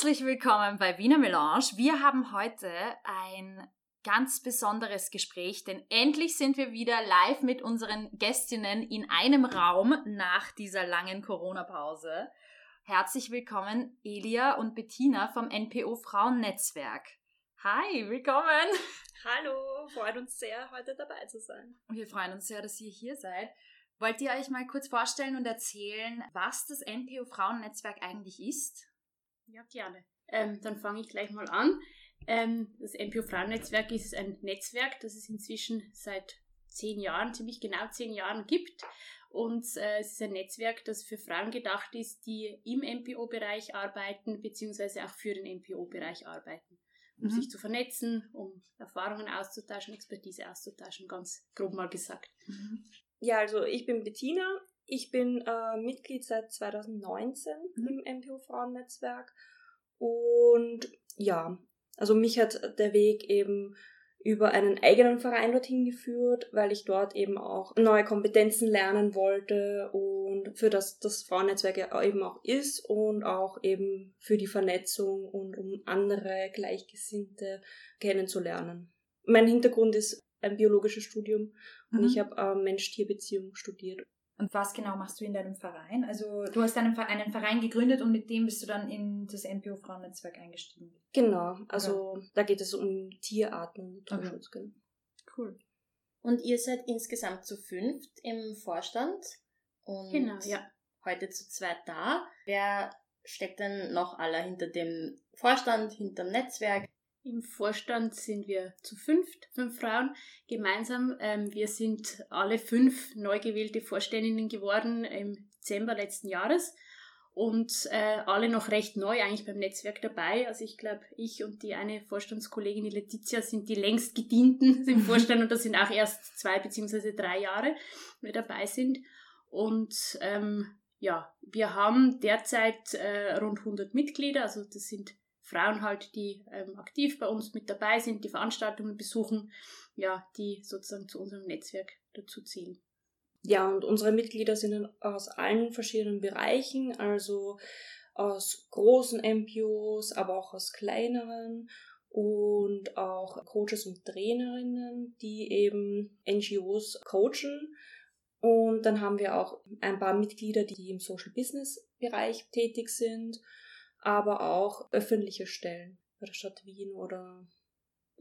Herzlich willkommen bei Wiener Melange. Wir haben heute ein ganz besonderes Gespräch, denn endlich sind wir wieder live mit unseren Gästinnen in einem Raum nach dieser langen Corona-Pause. Herzlich willkommen Elia und Bettina vom NPO Frauennetzwerk. Hi, willkommen. Hallo, freut uns sehr, heute dabei zu sein. Wir freuen uns sehr, dass ihr hier seid. Wollt ihr euch mal kurz vorstellen und erzählen, was das NPO Frauennetzwerk eigentlich ist? Ja, gerne. Ähm, dann fange ich gleich mal an. Ähm, das NPO Frauennetzwerk ist ein Netzwerk, das es inzwischen seit zehn Jahren, ziemlich genau zehn Jahren gibt. Und äh, es ist ein Netzwerk, das für Frauen gedacht ist, die im NPO-Bereich arbeiten, beziehungsweise auch für den NPO-Bereich arbeiten um mhm. sich zu vernetzen, um Erfahrungen auszutauschen, Expertise auszutauschen, ganz grob mal gesagt. Mhm. Ja, also ich bin Bettina. Ich bin äh, Mitglied seit 2019 mhm. im MPO Frauennetzwerk. Und ja, also mich hat der Weg eben über einen eigenen Verein dorthin geführt, weil ich dort eben auch neue Kompetenzen lernen wollte und für das das Frauennetzwerk ja eben auch ist und auch eben für die Vernetzung und um andere Gleichgesinnte kennenzulernen. Mein Hintergrund ist ein biologisches Studium und mhm. ich habe äh, Mensch-Tier-Beziehung studiert. Und was genau machst du in deinem Verein? Also du hast einen, einen Verein gegründet und mit dem bist du dann in das NPO Frauennetzwerk eingestiegen. Genau, also okay. da geht es um Tierarten und Naturschutz. Okay. Cool. Und ihr seid insgesamt zu fünft im Vorstand und genau, ja. heute zu zweit da. Wer steckt denn noch alle hinter dem Vorstand, hinter dem Netzwerk? Im Vorstand sind wir zu fünft, fünf Frauen gemeinsam. Ähm, wir sind alle fünf neu gewählte Vorständinnen geworden im Dezember letzten Jahres und äh, alle noch recht neu eigentlich beim Netzwerk dabei. Also ich glaube, ich und die eine Vorstandskollegin, die Letizia, sind die längst gedienten im Vorstand und das sind auch erst zwei beziehungsweise drei Jahre, wir dabei sind. Und ähm, ja, wir haben derzeit äh, rund 100 Mitglieder, also das sind Frauen halt, die ähm, aktiv bei uns mit dabei sind, die Veranstaltungen besuchen, ja, die sozusagen zu unserem Netzwerk dazu zählen. Ja, und unsere Mitglieder sind aus allen verschiedenen Bereichen, also aus großen MPOs, aber auch aus kleineren und auch Coaches und Trainerinnen, die eben NGOs coachen. Und dann haben wir auch ein paar Mitglieder, die im Social Business Bereich tätig sind aber auch öffentliche Stellen bei der Stadt Wien oder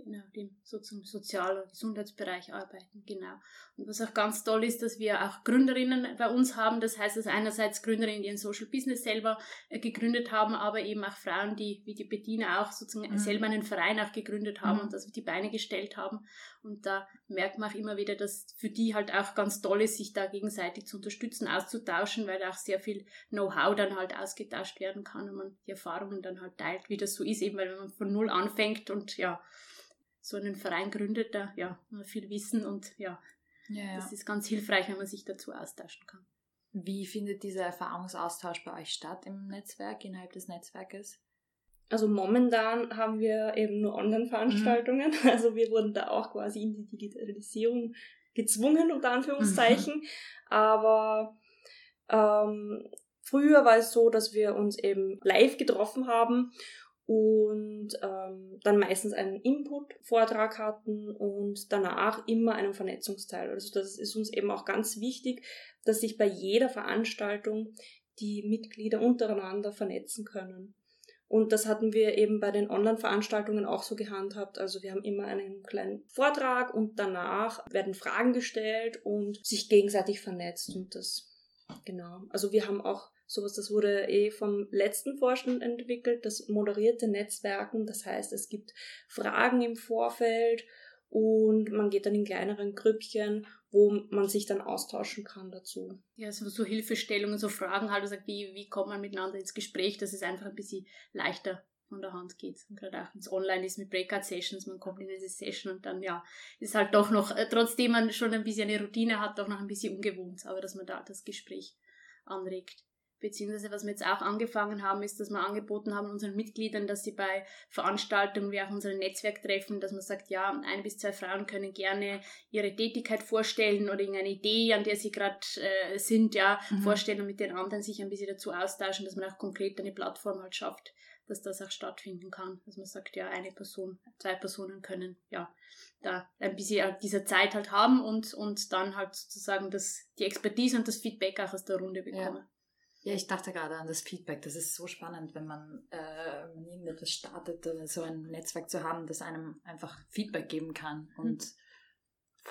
genau, dem sozusagen Sozial- und Gesundheitsbereich arbeiten, genau. Und was auch ganz toll ist, dass wir auch Gründerinnen bei uns haben. Das heißt, dass einerseits Gründerinnen, die ein Social Business selber äh, gegründet haben, aber eben auch Frauen, die wie die Bettina auch sozusagen mhm. selber einen Verein auch gegründet haben mhm. und das auf die Beine gestellt haben. Und da merkt man auch immer wieder, dass für die halt auch ganz toll ist, sich da gegenseitig zu unterstützen, auszutauschen, weil auch sehr viel Know-how dann halt ausgetauscht werden kann und man die Erfahrungen dann halt teilt, wie das so ist, eben weil man von null anfängt und ja, so einen Verein gründet, da ja viel Wissen und ja, ja, ja, das ist ganz hilfreich, wenn man sich dazu austauschen kann. Wie findet dieser Erfahrungsaustausch bei euch statt im Netzwerk, innerhalb des Netzwerkes? Also momentan haben wir eben nur Online-Veranstaltungen. Mhm. Also wir wurden da auch quasi in die Digitalisierung gezwungen, unter Anführungszeichen. Mhm. Aber ähm, früher war es so, dass wir uns eben live getroffen haben und ähm, dann meistens einen Input-Vortrag hatten und danach immer einen Vernetzungsteil. Also das ist uns eben auch ganz wichtig, dass sich bei jeder Veranstaltung die Mitglieder untereinander vernetzen können. Und das hatten wir eben bei den Online-Veranstaltungen auch so gehandhabt. Also wir haben immer einen kleinen Vortrag und danach werden Fragen gestellt und sich gegenseitig vernetzt. Und das, genau. Also wir haben auch sowas, das wurde eh vom letzten Vorstand entwickelt, das moderierte Netzwerken. Das heißt, es gibt Fragen im Vorfeld und man geht dann in kleineren Grüppchen, wo man sich dann austauschen kann dazu. Ja, so, so Hilfestellungen, so Fragen halt, also wie, wie kommt man miteinander ins Gespräch, dass es einfach ein bisschen leichter von der Hand geht. Und gerade auch wenn es online ist mit Breakout-Sessions, man kommt in diese Session und dann, ja, ist halt doch noch, äh, trotzdem man schon ein bisschen eine Routine hat, doch noch ein bisschen ungewohnt, aber dass man da das Gespräch anregt. Beziehungsweise was wir jetzt auch angefangen haben, ist, dass wir angeboten haben unseren Mitgliedern, dass sie bei Veranstaltungen wie auch unseren Netzwerktreffen, dass man sagt, ja, ein bis zwei Frauen können gerne ihre Tätigkeit vorstellen oder irgendeine Idee, an der sie gerade äh, sind, ja, mhm. vorstellen und mit den anderen sich ein bisschen dazu austauschen, dass man auch konkret eine Plattform halt schafft, dass das auch stattfinden kann. Dass man sagt, ja, eine Person, zwei Personen können ja da ein bisschen dieser Zeit halt haben und, und dann halt sozusagen das, die Expertise und das Feedback auch aus der Runde bekommen. Ja. Ja, ich dachte gerade an das Feedback. Das ist so spannend, wenn man äh, irgendetwas startet, so ein Netzwerk zu haben, das einem einfach Feedback geben kann. Und mhm.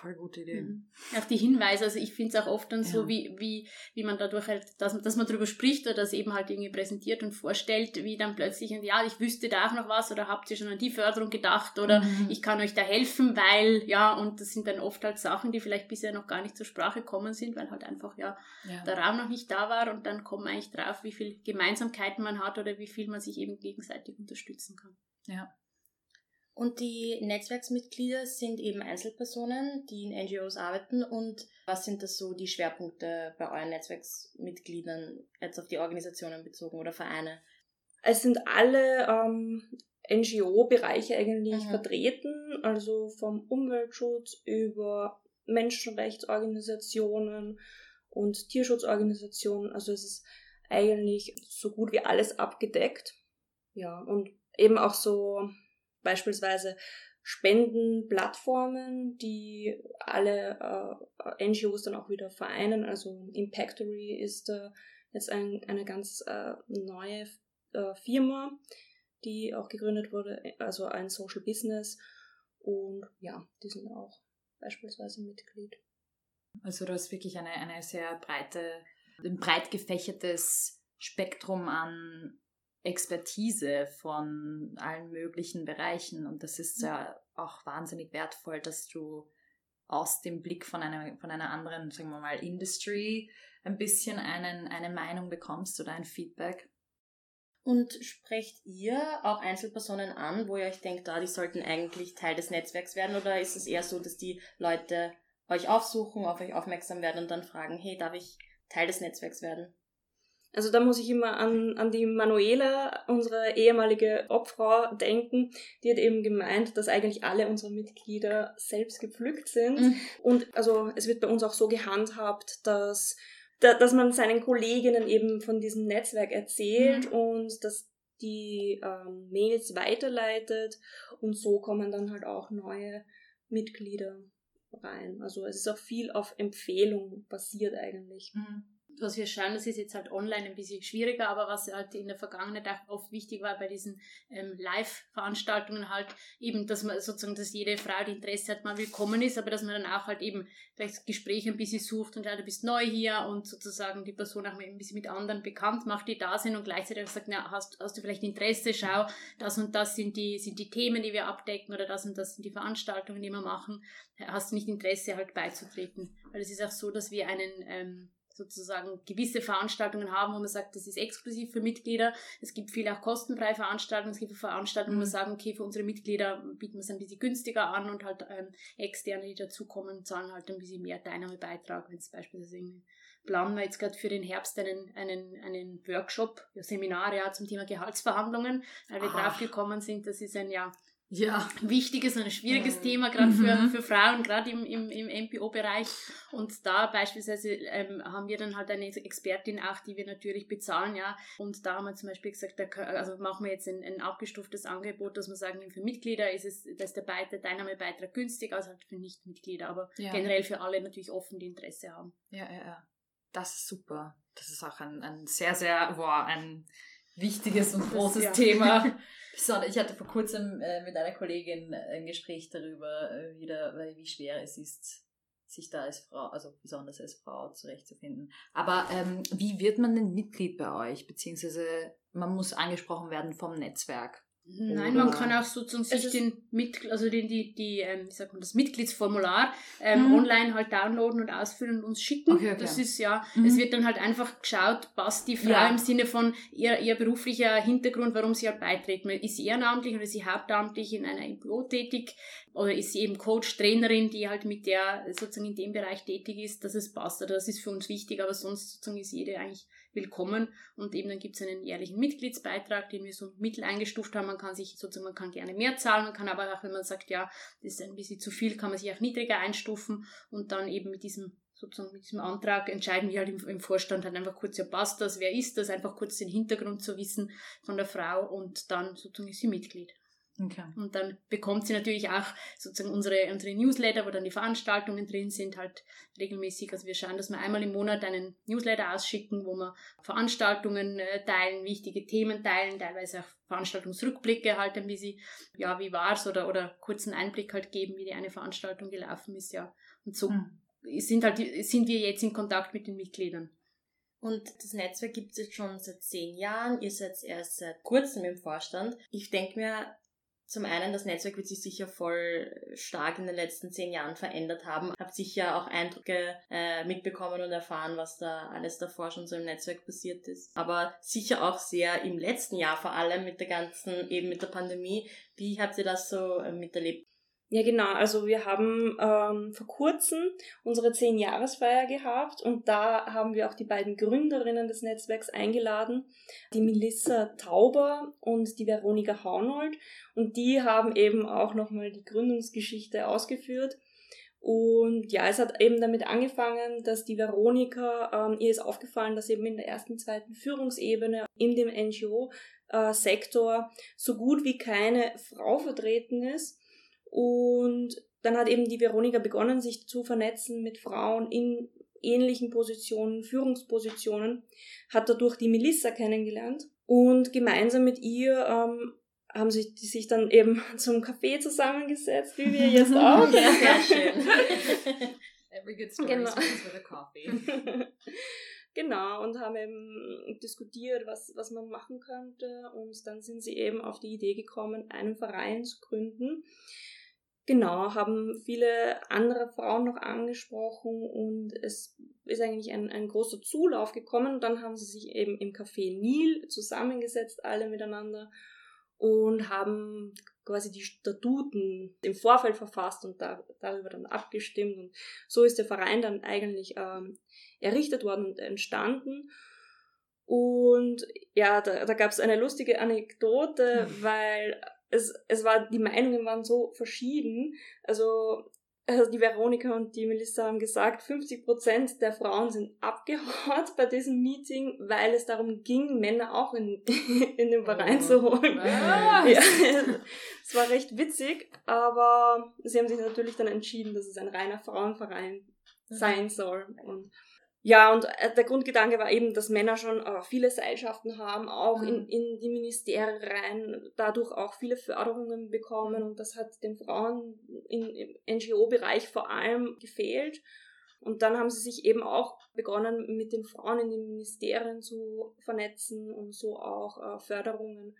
Voll gute Idee. Mhm. Auf die Hinweise, also ich finde es auch oft dann ja. so, wie, wie, wie man dadurch halt, dass, dass man darüber spricht oder das eben halt irgendwie präsentiert und vorstellt, wie dann plötzlich, ja, ich wüsste da auch noch was oder habt ihr schon an die Förderung gedacht oder mhm. ich kann euch da helfen, weil, ja, und das sind dann oft halt Sachen, die vielleicht bisher noch gar nicht zur Sprache gekommen sind, weil halt einfach, ja, ja. der Raum noch nicht da war und dann kommt man eigentlich drauf, wie viel Gemeinsamkeiten man hat oder wie viel man sich eben gegenseitig unterstützen kann. Ja. Und die Netzwerksmitglieder sind eben Einzelpersonen, die in NGOs arbeiten. Und was sind das so die Schwerpunkte bei euren Netzwerksmitgliedern, jetzt auf die Organisationen bezogen oder Vereine? Es sind alle ähm, NGO-Bereiche eigentlich mhm. vertreten, also vom Umweltschutz über Menschenrechtsorganisationen und Tierschutzorganisationen. Also es ist eigentlich so gut wie alles abgedeckt. Ja, und eben auch so beispielsweise Spendenplattformen, die alle äh, NGOs dann auch wieder vereinen. Also Impactory ist äh, jetzt ein, eine ganz äh, neue äh, Firma, die auch gegründet wurde, also ein Social Business. Und ja, die sind auch beispielsweise Mitglied. Also du hast wirklich eine, eine sehr breite, ein breit gefächertes Spektrum an Expertise von allen möglichen Bereichen und das ist ja auch wahnsinnig wertvoll, dass du aus dem Blick von einer, von einer anderen, sagen wir mal, Industry ein bisschen einen, eine Meinung bekommst oder ein Feedback. Und sprecht ihr auch Einzelpersonen an, wo ihr euch denkt, ah, die sollten eigentlich Teil des Netzwerks werden? Oder ist es eher so, dass die Leute euch aufsuchen, auf euch aufmerksam werden und dann fragen, hey, darf ich Teil des Netzwerks werden? Also da muss ich immer an, an die Manuela, unsere ehemalige Obfrau, denken. Die hat eben gemeint, dass eigentlich alle unsere Mitglieder selbst gepflückt sind. Mhm. Und also es wird bei uns auch so gehandhabt, dass, dass man seinen Kolleginnen eben von diesem Netzwerk erzählt mhm. und dass die ähm, Mails weiterleitet und so kommen dann halt auch neue Mitglieder rein. Also es ist auch viel auf Empfehlung basiert eigentlich. Mhm was wir schauen, das ist jetzt halt online ein bisschen schwieriger, aber was halt in der Vergangenheit auch oft wichtig war bei diesen ähm, Live-Veranstaltungen halt eben, dass man sozusagen, dass jede Frau, die Interesse hat, mal willkommen ist, aber dass man dann auch halt eben vielleicht das Gespräch ein bisschen sucht und ja, du bist neu hier und sozusagen die Person auch ein bisschen mit anderen bekannt macht, die da sind und gleichzeitig auch sagt, na, hast, hast du vielleicht Interesse, schau, das und das sind die, sind die Themen, die wir abdecken oder das und das sind die Veranstaltungen, die wir machen, hast du nicht Interesse halt beizutreten, weil es ist auch so, dass wir einen ähm, sozusagen gewisse Veranstaltungen haben, wo man sagt, das ist exklusiv für Mitglieder. Es gibt viele auch kostenfreie Veranstaltungen. Es gibt Veranstaltungen, mhm. wo wir sagen, okay, für unsere Mitglieder bieten wir es ein bisschen günstiger an und halt ähm, Externe, die dazukommen, zahlen halt ein bisschen mehr Teilnahmebeitrag, wenn es beispielsweise irgendwie planen wir jetzt gerade für den Herbst einen, einen, einen Workshop, ja, Seminar ja, zum Thema Gehaltsverhandlungen, weil wir drauf gekommen sind, das ist ein ja ja. wichtiges und ein schwieriges. Thema, gerade für, mhm. für Frauen, gerade im, im, im MPO-Bereich. Und da beispielsweise ähm, haben wir dann halt eine Expertin auch, die wir natürlich bezahlen, ja. Und da haben wir zum Beispiel gesagt, da, also machen wir jetzt ein, ein abgestuftes Angebot, dass wir sagen, für Mitglieder ist es, dass der Beitrag, Teilnahmebeitrag günstig, also halt für Nichtmitglieder, aber ja. generell für alle natürlich offen, die Interesse haben. Ja, ja, ja. Das ist super. Das ist auch ein, ein sehr, sehr, boah, ein wichtiges und großes das, ja. Thema. Ich hatte vor kurzem äh, mit einer Kollegin ein Gespräch darüber, äh, wieder, wie schwer es ist, sich da als Frau, also besonders als Frau zurechtzufinden. Aber ähm, wie wird man denn Mitglied bei euch? Beziehungsweise man muss angesprochen werden vom Netzwerk. Nein, Oder man kann auch sozusagen sich den Mit also den, die, die, ähm, wie sagt man, das Mitgliedsformular ähm, mhm. online halt downloaden und ausfüllen und uns schicken. Okay, okay. Das ist ja, mhm. es wird dann halt einfach geschaut, passt die Frau ja. im Sinne von ihr, ihr beruflicher Hintergrund, warum sie halt beiträgt. Ist sie ehrenamtlich oder ist sie hauptamtlich in einer NPO tätig oder ist sie eben Coach, Trainerin, die halt mit der sozusagen in dem Bereich tätig ist, dass es passt. Also das ist für uns wichtig, aber sonst sozusagen ist jede eigentlich willkommen. Und eben dann gibt es einen jährlichen Mitgliedsbeitrag, den wir so mittel eingestuft haben. Man kann sich sozusagen, man kann gerne mehr zahlen, man kann aber auch, wenn man sagt, ja, das ist ein bisschen zu viel, kann man sich auch niedriger einstufen und dann eben mit diesem sozusagen mit diesem Antrag entscheiden wir halt im, im, Vorstand halt einfach kurz, ja passt das, wer ist das, einfach kurz den Hintergrund zu wissen von der Frau und dann sozusagen ist sie Mitglied. Okay. Und dann bekommt sie natürlich auch sozusagen unsere, unsere Newsletter, wo dann die Veranstaltungen drin sind, halt regelmäßig. Also wir schauen, dass wir einmal im Monat einen Newsletter ausschicken, wo wir Veranstaltungen äh, teilen, wichtige Themen teilen, teilweise auch Veranstaltungsrückblicke halt ein bisschen, ja, wie war's oder, oder kurzen Einblick halt geben, wie die eine Veranstaltung gelaufen ist, ja. Und so hm. sind halt, sind wir jetzt in Kontakt mit den Mitgliedern. Und das Netzwerk gibt es jetzt schon seit zehn Jahren. Ihr seid erst seit kurzem im Vorstand. Ich denke mir, zum einen, das Netzwerk wird sich sicher voll stark in den letzten zehn Jahren verändert haben. Habt sicher auch Eindrücke äh, mitbekommen und erfahren, was da alles davor schon so im Netzwerk passiert ist. Aber sicher auch sehr im letzten Jahr, vor allem mit der ganzen, eben mit der Pandemie. Wie habt ihr das so äh, miterlebt? Ja, genau. Also wir haben ähm, vor kurzem unsere Zehn-Jahresfeier gehabt und da haben wir auch die beiden Gründerinnen des Netzwerks eingeladen, die Melissa Tauber und die Veronika Haunold. Und die haben eben auch nochmal die Gründungsgeschichte ausgeführt. Und ja, es hat eben damit angefangen, dass die Veronika, ähm, ihr ist aufgefallen, dass eben in der ersten, zweiten Führungsebene in dem NGO-Sektor äh, so gut wie keine Frau vertreten ist. Und dann hat eben die Veronika begonnen, sich zu vernetzen mit Frauen in ähnlichen Positionen, Führungspositionen, hat dadurch die Melissa kennengelernt und gemeinsam mit ihr ähm, haben die sich dann eben zum Kaffee zusammengesetzt, wie wir jetzt auch. ja, sehr schön. Every good story genau. with a coffee. genau, und haben eben diskutiert, was, was man machen könnte. Und dann sind sie eben auf die Idee gekommen, einen Verein zu gründen, Genau, haben viele andere Frauen noch angesprochen und es ist eigentlich ein, ein großer Zulauf gekommen. Und dann haben sie sich eben im Café Nil zusammengesetzt, alle miteinander, und haben quasi die Statuten im Vorfeld verfasst und da, darüber dann abgestimmt. Und so ist der Verein dann eigentlich ähm, errichtet worden und entstanden. Und ja, da, da gab es eine lustige Anekdote, hm. weil es, es war, die Meinungen waren so verschieden. Also, also die Veronika und die Melissa haben gesagt, 50 Prozent der Frauen sind abgehaut bei diesem Meeting, weil es darum ging, Männer auch in, in den Verein oh. zu holen. Ah. Ja, es war recht witzig, aber sie haben sich natürlich dann entschieden, dass es ein reiner Frauenverein mhm. sein soll. Und ja, und äh, der Grundgedanke war eben, dass Männer schon äh, viele Seilschaften haben, auch mhm. in, in die Ministerien rein, dadurch auch viele Förderungen bekommen und das hat den Frauen in, im NGO-Bereich vor allem gefehlt. Und dann haben sie sich eben auch begonnen, mit den Frauen in den Ministerien zu vernetzen und so auch äh, Förderungen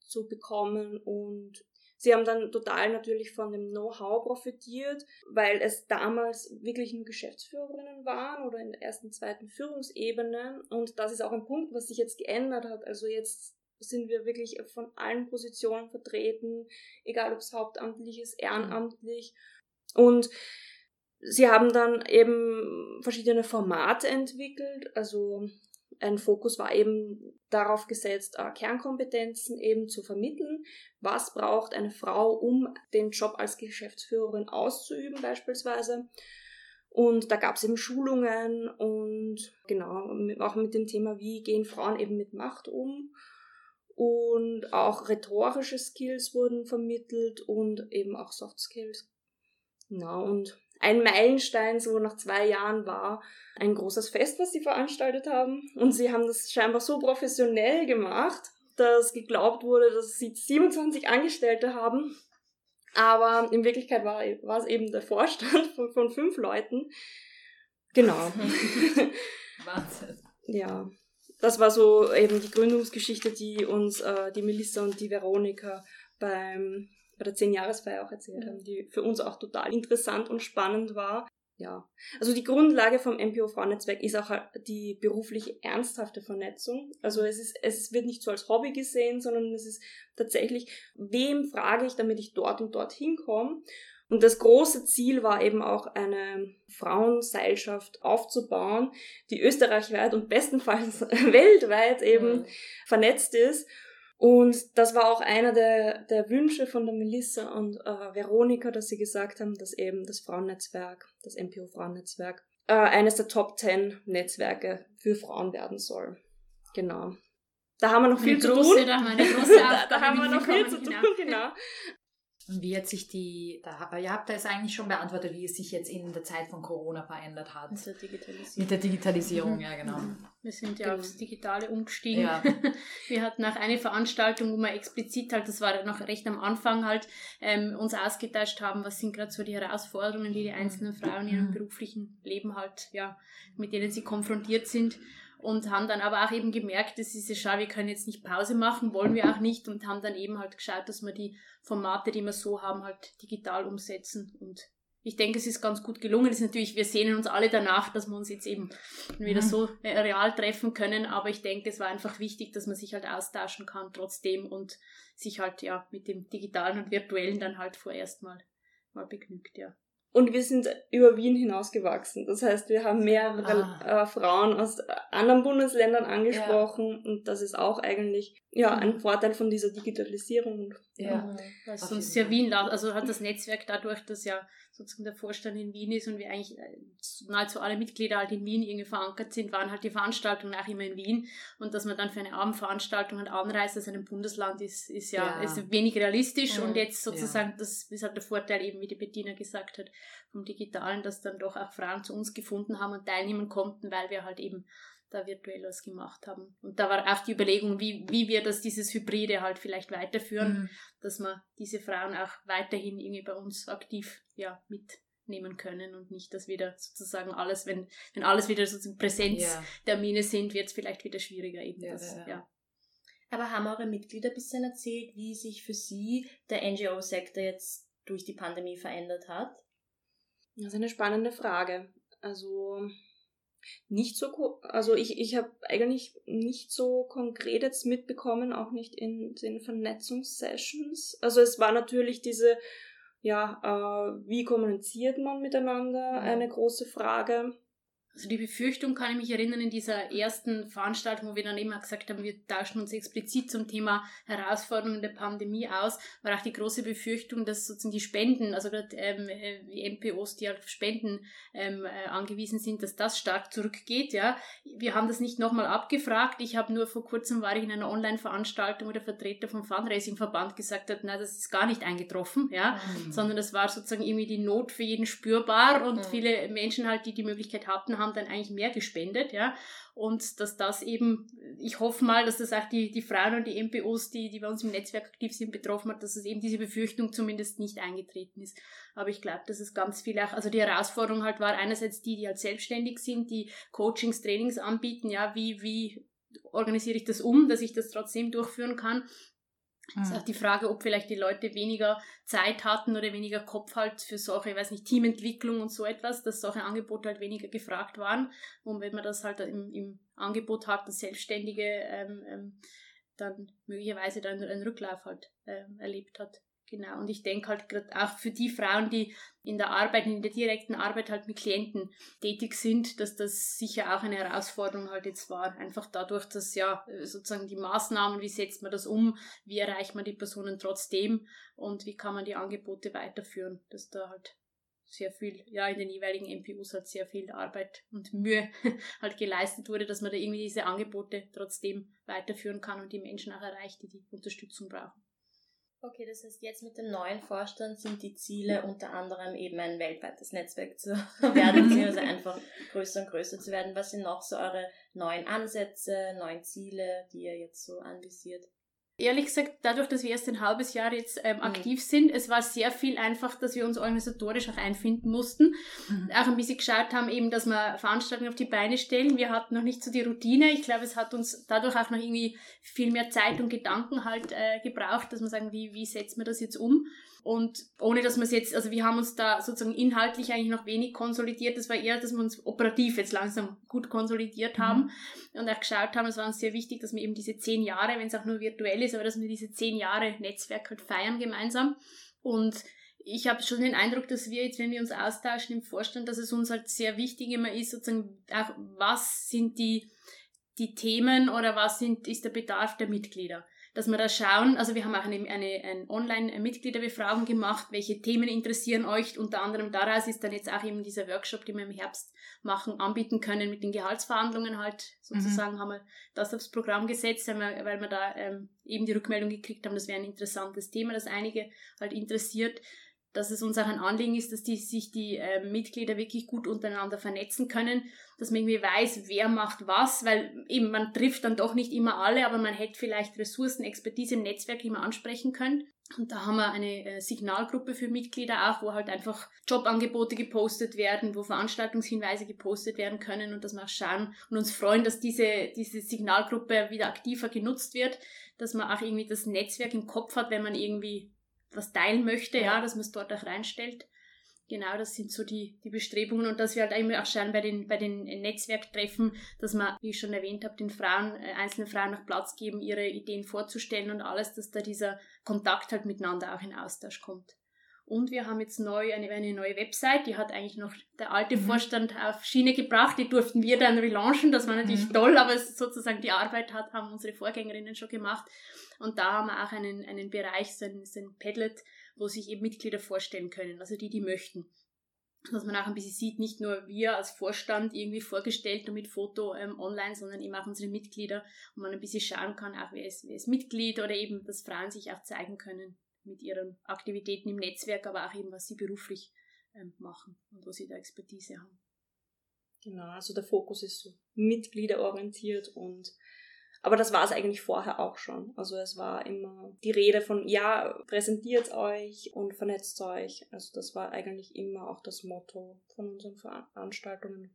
zu bekommen und Sie haben dann total natürlich von dem Know-how profitiert, weil es damals wirklich nur Geschäftsführerinnen waren oder in der ersten, zweiten Führungsebene. Und das ist auch ein Punkt, was sich jetzt geändert hat. Also jetzt sind wir wirklich von allen Positionen vertreten, egal ob es hauptamtlich ist, ehrenamtlich. Und sie haben dann eben verschiedene Formate entwickelt, also ein Fokus war eben darauf gesetzt, äh, Kernkompetenzen eben zu vermitteln. Was braucht eine Frau, um den Job als Geschäftsführerin auszuüben beispielsweise? Und da gab es eben Schulungen und genau, auch mit dem Thema, wie gehen Frauen eben mit Macht um. Und auch rhetorische Skills wurden vermittelt und eben auch Soft Skills. Genau, und ein Meilenstein so nach zwei Jahren war ein großes Fest, was sie veranstaltet haben. Und sie haben das scheinbar so professionell gemacht, dass geglaubt wurde, dass sie 27 Angestellte haben. Aber in Wirklichkeit war, war es eben der Vorstand von, von fünf Leuten. Genau. Wahnsinn. ja. Das war so eben die Gründungsgeschichte, die uns äh, die Melissa und die Veronika beim bei der 10-Jahresfeier auch erzählt haben, die für uns auch total interessant und spannend war. Ja, also die Grundlage vom MPO Frauennetzwerk ist auch die berufliche ernsthafte Vernetzung. Also es ist, es wird nicht so als Hobby gesehen, sondern es ist tatsächlich, wem frage ich, damit ich dort und dort hinkomme. Und das große Ziel war eben auch eine Frauenseilschaft aufzubauen, die österreichweit und bestenfalls weltweit eben mhm. vernetzt ist und das war auch einer der, der Wünsche von der Melissa und äh, Veronika, dass sie gesagt haben, dass eben das Frauennetzwerk, das MPO Frauennetzwerk, äh, eines der Top 10 Netzwerke für Frauen werden soll. Genau. Da haben wir noch viel eine zu große, tun. Da haben wir eine große da, da haben wir noch viel zu tun, genau. Und wie hat sich die, da, ihr habt das eigentlich schon beantwortet, wie es sich jetzt in der Zeit von Corona verändert hat. Mit der Digitalisierung. Mit der Digitalisierung, ja genau. Wir sind ja Genau. aufs Digitale umgestiegen. Ja. Wir hatten auch eine Veranstaltung, wo wir explizit halt, das war noch recht am Anfang halt, ähm, uns ausgetauscht haben, was sind gerade so die Herausforderungen, die die einzelnen Frauen in ihrem Mhm. beruflichen Leben halt, ja, mit denen sie konfrontiert sind. Und haben dann aber auch eben gemerkt, das ist ja schau, wir können jetzt nicht Pause machen, wollen wir auch nicht und haben dann eben halt geschaut, dass wir die Formate, die wir so haben, halt digital umsetzen und ich denke, es ist ganz gut gelungen. Es ist natürlich, wir sehnen uns alle danach, dass wir uns jetzt eben wieder Mhm. so äh, real treffen können. Aber ich denke, es war einfach wichtig, dass man sich halt austauschen kann trotzdem und sich halt ja mit dem Digitalen und Virtuellen dann halt vorerst mal, mal begnügt, ja. Und wir sind über Wien hinausgewachsen. Das heißt, wir haben mehrere Ah. äh, Frauen aus anderen Bundesländern angesprochen und das ist auch eigentlich ja ein Vorteil von dieser Digitalisierung. Und Ja. Mhm. Weil auf sonst ja Wien, also hat das Netzwerk dadurch, dass ja sozusagen der Vorstand in Wien ist und wir eigentlich äh, nahezu alle Mitglieder halt in Wien irgendwie verankert sind, waren halt die Veranstaltungen auch immer in Wien und dass man dann für eine Abendveranstaltung halt anreist aus einem Bundesland ist, ist ja, Ja. Ist wenig realistisch Mhm. und jetzt sozusagen, das ist halt der Vorteil eben, wie die Bettina gesagt hat, vom Digitalen, dass dann doch auch Frauen zu uns gefunden haben und teilnehmen konnten, weil wir halt eben da virtuell was gemacht haben. Und da war auch die Überlegung, wie, wie wir das, dieses Hybride halt vielleicht weiterführen, Mhm. dass wir diese Frauen auch weiterhin irgendwie bei uns aktiv ja, mitnehmen können und nicht, dass wieder sozusagen alles, wenn, wenn alles wieder sozusagen Präsenztermine Ja. sind, wird es vielleicht wieder schwieriger eben. Ja, das, ja, ja. ja. Aber haben eure Mitglieder ein bisschen erzählt, wie sich für sie der NGO-Sektor jetzt durch die Pandemie verändert hat? Das ist eine spannende Frage. Also nicht so, also ich, ich habe eigentlich nicht so konkret jetzt mitbekommen, auch nicht in den Vernetzungssessions. Also es war natürlich diese, ja, äh, wie kommuniziert man miteinander, eine große Frage. Also die Befürchtung kann ich mich erinnern in dieser ersten Veranstaltung, wo wir dann immer gesagt haben, wir tauschen uns explizit zum Thema Herausforderungen der Pandemie aus, war auch die große Befürchtung, dass sozusagen die Spenden, also gerade ähm, äh, die NPOs, die auf Spenden ähm, äh, angewiesen sind, dass das stark zurückgeht. Ja, wir haben das nicht nochmal abgefragt. Ich habe nur vor kurzem war ich in einer Online-Veranstaltung, wo der Vertreter vom Fundraising-Verband gesagt hat, na, das ist gar nicht eingetroffen. Ja, Mhm. sondern das war sozusagen irgendwie die Not für jeden spürbar und Mhm. viele Menschen halt, die die Möglichkeit hatten, haben dann eigentlich mehr gespendet, ja. Und dass das eben, ich hoffe mal, dass das auch die, die Frauen und die MPOs, die, die bei uns im Netzwerk aktiv sind, betroffen hat, dass es eben diese Befürchtung zumindest nicht eingetreten ist. Aber ich glaube, dass es ganz viel auch, also die Herausforderung halt war einerseits die, die halt selbstständig sind, die Coachings, Trainings anbieten, ja, wie, wie organisiere ich das um, dass ich das trotzdem durchführen kann. Es ist auch die Frage, ob vielleicht die Leute weniger Zeit hatten oder weniger Kopf halt für solche, ich weiß nicht, Teamentwicklung und so etwas, dass solche Angebote halt weniger gefragt waren. Und wenn man das halt im, im Angebot hat, das Selbstständige ähm, ähm, dann möglicherweise dann einen Rücklauf halt ähm, erlebt hat. Genau. Und ich denke halt gerade auch für die Frauen, die in der Arbeit, in der direkten Arbeit halt mit Klienten tätig sind, dass das sicher auch eine Herausforderung halt jetzt war. Einfach dadurch, dass ja sozusagen die Maßnahmen, wie setzt man das um, wie erreicht man die Personen trotzdem und wie kann man die Angebote weiterführen, dass da halt sehr viel, ja, in den jeweiligen MPUs halt sehr viel Arbeit und Mühe halt geleistet wurde, dass man da irgendwie diese Angebote trotzdem weiterführen kann und die Menschen auch erreicht, die die Unterstützung brauchen. Okay, das heißt, jetzt mit dem neuen Vorstand sind die Ziele unter anderem eben ein weltweites Netzwerk zu werden, beziehungsweise einfach größer und größer zu werden. Was sind noch so eure neuen Ansätze, neuen Ziele, die ihr jetzt so anvisiert? Ehrlich gesagt, dadurch, dass wir erst ein halbes Jahr jetzt ähm, Mhm. aktiv sind, es war sehr viel einfach, dass wir uns organisatorisch auch einfinden mussten. Mhm. Auch ein bisschen geschaut haben, eben, dass wir Veranstaltungen auf die Beine stellen. Wir hatten noch nicht so die Routine. Ich glaube, es hat uns dadurch auch noch irgendwie viel mehr Zeit und Gedanken halt äh, gebraucht, dass wir sagen, wie, wie setzen wir das jetzt um? Und ohne dass wir es jetzt, also wir haben uns da sozusagen inhaltlich eigentlich noch wenig konsolidiert. Das war eher, dass wir uns operativ jetzt langsam gut konsolidiert Mhm. haben und auch geschaut haben, es war uns sehr wichtig, dass wir eben diese zehn Jahre, wenn es auch nur virtuell ist, aber dass wir diese zehn Jahre Netzwerk halt feiern gemeinsam. Und ich habe schon den Eindruck, dass wir jetzt, wenn wir uns austauschen im Vorstand, dass es uns halt sehr wichtig immer ist, sozusagen auch, was sind die, die Themen oder was sind, ist der Bedarf der Mitglieder dass wir da schauen, also wir haben auch eine, eine, eine Online-Mitgliederbefragung gemacht, welche Themen interessieren euch. Unter anderem daraus ist dann jetzt auch eben dieser Workshop, den wir im Herbst machen, anbieten können mit den Gehaltsverhandlungen halt sozusagen mhm. haben wir das aufs Programm gesetzt, weil wir, da ähm, eben die Rückmeldung gekriegt haben, das wäre ein interessantes Thema, das einige halt interessiert dass es uns auch ein Anliegen ist, dass die, sich die äh, Mitglieder wirklich gut untereinander vernetzen können, dass man irgendwie weiß, wer macht was, weil eben man trifft dann doch nicht immer alle, aber man hätte vielleicht Ressourcen, Expertise im Netzwerk, man ansprechen können. Und da haben wir eine äh, Signalgruppe für Mitglieder auch, wo halt einfach Jobangebote gepostet werden, wo Veranstaltungshinweise gepostet werden können und dass wir auch schauen und uns freuen, dass diese, diese Signalgruppe wieder aktiver genutzt wird, dass man auch irgendwie das Netzwerk im Kopf hat, wenn man irgendwie was teilen möchte, ja, ja dass man es dort auch reinstellt. Genau, das sind so die, die Bestrebungen und dass wir halt immer auch schauen bei den, bei den Netzwerktreffen, dass man, wie ich schon erwähnt habe, den Frauen, äh, einzelnen Frauen noch Platz geben, ihre Ideen vorzustellen und alles, dass da dieser Kontakt halt miteinander auch in Austausch kommt. Und wir haben jetzt neu eine, eine neue Website, die hat eigentlich noch der alte mhm. Vorstand auf Schiene gebracht, die durften wir dann relaunchen, das war natürlich mhm. toll, aber sozusagen die Arbeit hat, haben unsere Vorgängerinnen schon gemacht. Und da haben wir auch einen, einen Bereich, so ein, so ein Padlet, wo sich eben Mitglieder vorstellen können, also die, die möchten. Dass man auch ein bisschen sieht, nicht nur wir als Vorstand irgendwie vorgestellt und mit Foto ähm, online, sondern eben auch unsere Mitglieder und man ein bisschen schauen kann, auch wer ist, wer ist Mitglied oder eben, dass Frauen sich auch zeigen können mit ihren Aktivitäten im Netzwerk, aber auch eben, was sie beruflich ähm, machen und wo sie da Expertise haben. Genau, also der Fokus ist so mitgliederorientiert und aber das war es eigentlich vorher auch schon. Also es war immer die Rede von, ja, präsentiert euch und vernetzt euch. Also das war eigentlich immer auch das Motto von unseren Veranstaltungen.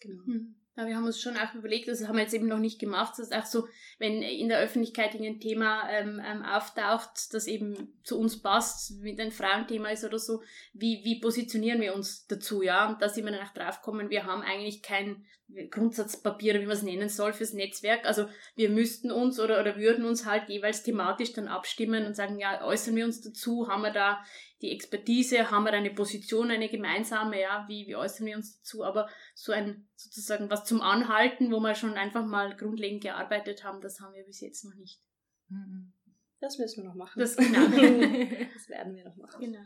Genau. Hm. Ja, wir haben uns schon auch überlegt, das haben wir jetzt eben noch nicht gemacht, dass auch so, wenn in der Öffentlichkeit ein Thema ähm, ähm, auftaucht, das eben zu uns passt, mit ein Frauenthema ist oder so, wie, wie positionieren wir uns dazu, ja? Und da sind wir dann auch drauf gekommen, wir haben eigentlich kein Grundsatzpapiere, wie man es nennen soll, fürs Netzwerk. Also wir müssten uns oder, oder würden uns halt jeweils thematisch dann abstimmen und sagen, ja, äußern wir uns dazu, haben wir da die Expertise, haben wir da eine Position, eine gemeinsame, ja, wie, wie äußern wir uns dazu, aber so ein sozusagen was zum Anhalten, wo wir schon einfach mal grundlegend gearbeitet haben, das haben wir bis jetzt noch nicht. Mhm. Das müssen wir noch machen. Das, genau. das werden wir noch machen. Genau.